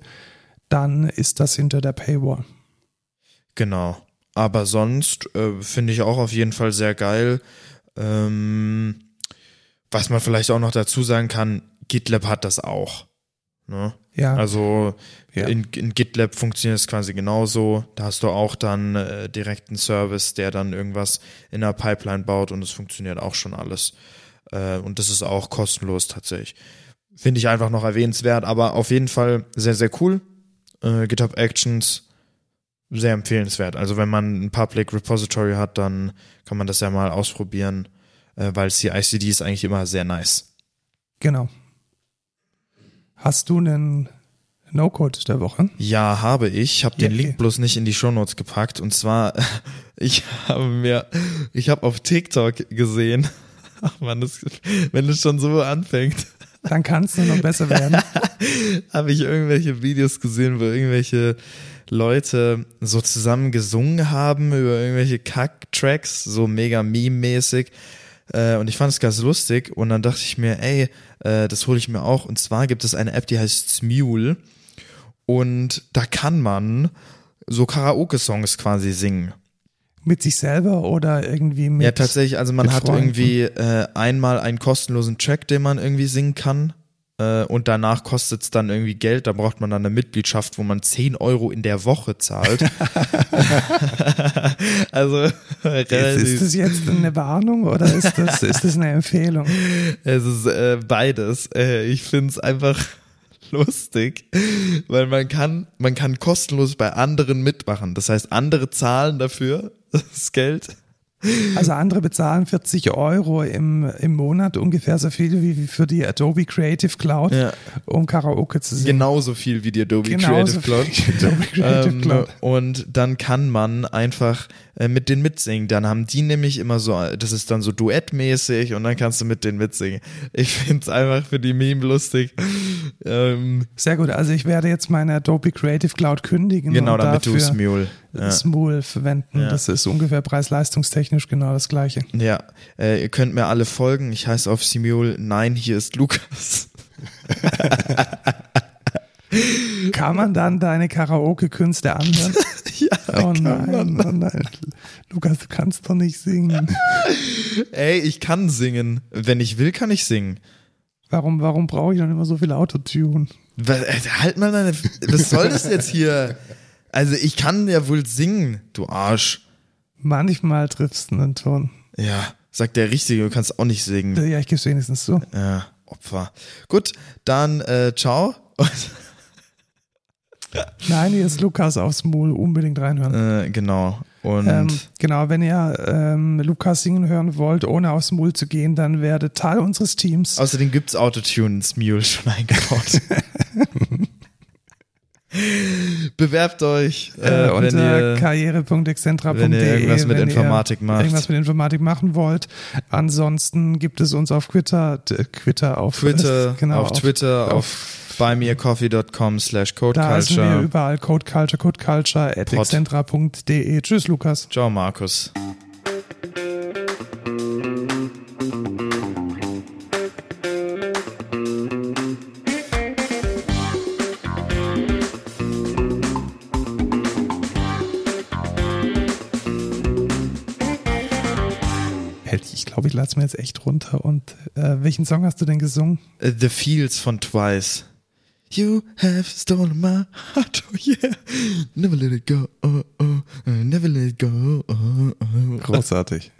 dann ist das hinter der Paywall. Genau. Aber sonst äh, finde ich auch auf jeden Fall sehr geil. Ähm, was man vielleicht auch noch dazu sagen kann, GitLab hat das auch. Ne? Ja. Also ja. In, in GitLab funktioniert es quasi genauso. Da hast du auch dann äh, direkt einen Service, der dann irgendwas in der Pipeline baut und es funktioniert auch schon alles. Äh, und das ist auch kostenlos tatsächlich. Finde ich einfach noch erwähnenswert, aber auf jeden Fall sehr, sehr cool. Äh, GitHub Actions sehr empfehlenswert. Also wenn man ein Public Repository hat, dann kann man das ja mal ausprobieren, äh, weil CICD ist eigentlich immer sehr nice. Genau. Hast du einen No-Code der Woche? Ja, habe ich. Ich habe den Link bloß nicht in die Shownotes gepackt. Und zwar, ich habe mir, ich habe auf TikTok gesehen, ach man, das, wenn es schon so anfängt. Dann kann es nur noch besser werden. habe ich irgendwelche Videos gesehen, wo irgendwelche Leute so zusammen gesungen haben über irgendwelche Kack-Tracks, so mega meme-mäßig. Äh, und ich fand es ganz lustig und dann dachte ich mir, ey, äh, das hole ich mir auch. Und zwar gibt es eine App, die heißt Smule und da kann man so Karaoke-Songs quasi singen. Mit sich selber oder irgendwie mit Ja, tatsächlich, also man hat Freunden. irgendwie äh, einmal einen kostenlosen Track, den man irgendwie singen kann und danach kostet es dann irgendwie Geld. Da braucht man dann eine Mitgliedschaft, wo man 10 Euro in der Woche zahlt. also ist, ist das jetzt eine Warnung oder ist das, ist das eine Empfehlung? Es ist äh, beides. Äh, ich finde es einfach lustig, weil man kann, man kann kostenlos bei anderen mitmachen. Das heißt, andere zahlen dafür das Geld also andere bezahlen 40 Euro im, im Monat, ungefähr so viel wie für die Adobe Creative Cloud, ja. um Karaoke zu singen. Genauso viel wie die Adobe Genauso Creative Cloud. Adobe Creative ähm, Cloud. Und dann kann man einfach mit denen mitsingen. Dann haben die nämlich immer so, das ist dann so duettmäßig und dann kannst du mit denen mitsingen. Ich finde es einfach für die Meme lustig. ähm, Sehr gut. Also ich werde jetzt meine Adobe Creative Cloud kündigen. genau, und damit du Smule. Ja. Smule verwenden. Ja. Das ist ungefähr preis-leistungstechnisch genau das gleiche. ja, äh, ihr könnt mir alle folgen. Ich heiße auf Simule. Nein, hier ist Lukas. Kann man dann deine Karaoke-Künste anhören? ja, oh nein, oh nein. Lukas, du kannst doch nicht singen. Ey, ich kann singen. Wenn ich will, kann ich singen. Warum, warum brauche ich dann immer so viel Autotune? Äh, halt mal deine. Was soll das jetzt hier? Also, ich kann ja wohl singen, du Arsch. Manchmal triffst du einen Ton. Ja, sagt der Richtige, du kannst auch nicht singen. Ja, ich gebe es wenigstens so. Ja, Opfer. Gut, dann äh, ciao. Und, Nein, hier ist Lukas aufs Mul. Unbedingt reinhören. äh, genau. Und Ähm, genau, wenn ihr ähm, Lukas singen hören wollt, ohne aufs Mul zu gehen, dann werdet Teil unseres Teams. außerdem gibt's Autotune ins Mule schon eingebaut. Bewerbt euch, äh, äh, wenn unter ihr karriere.excentra.de. wenn ihr irgendwas mit wenn Informatik ihr macht. Irgendwas mit Informatik machen wollt. Ansonsten gibt es uns auf Twitter, Twitter auf Twitter, genau, auf Twitter, auf, buymeacoffee.com slash Da heißen wir codeculture. überall Code Culture, Code Culture at excentra.de. Tschüss, Lukas. Ciao, Markus. Hält, Ich glaube, ich lade es mir jetzt echt runter. Und äh, welchen Song hast du denn gesungen? Äh, The Fields von Twice. You have stolen my heart, oh yeah. Never let it go, oh, oh. Never let it go, oh, oh. Großartig.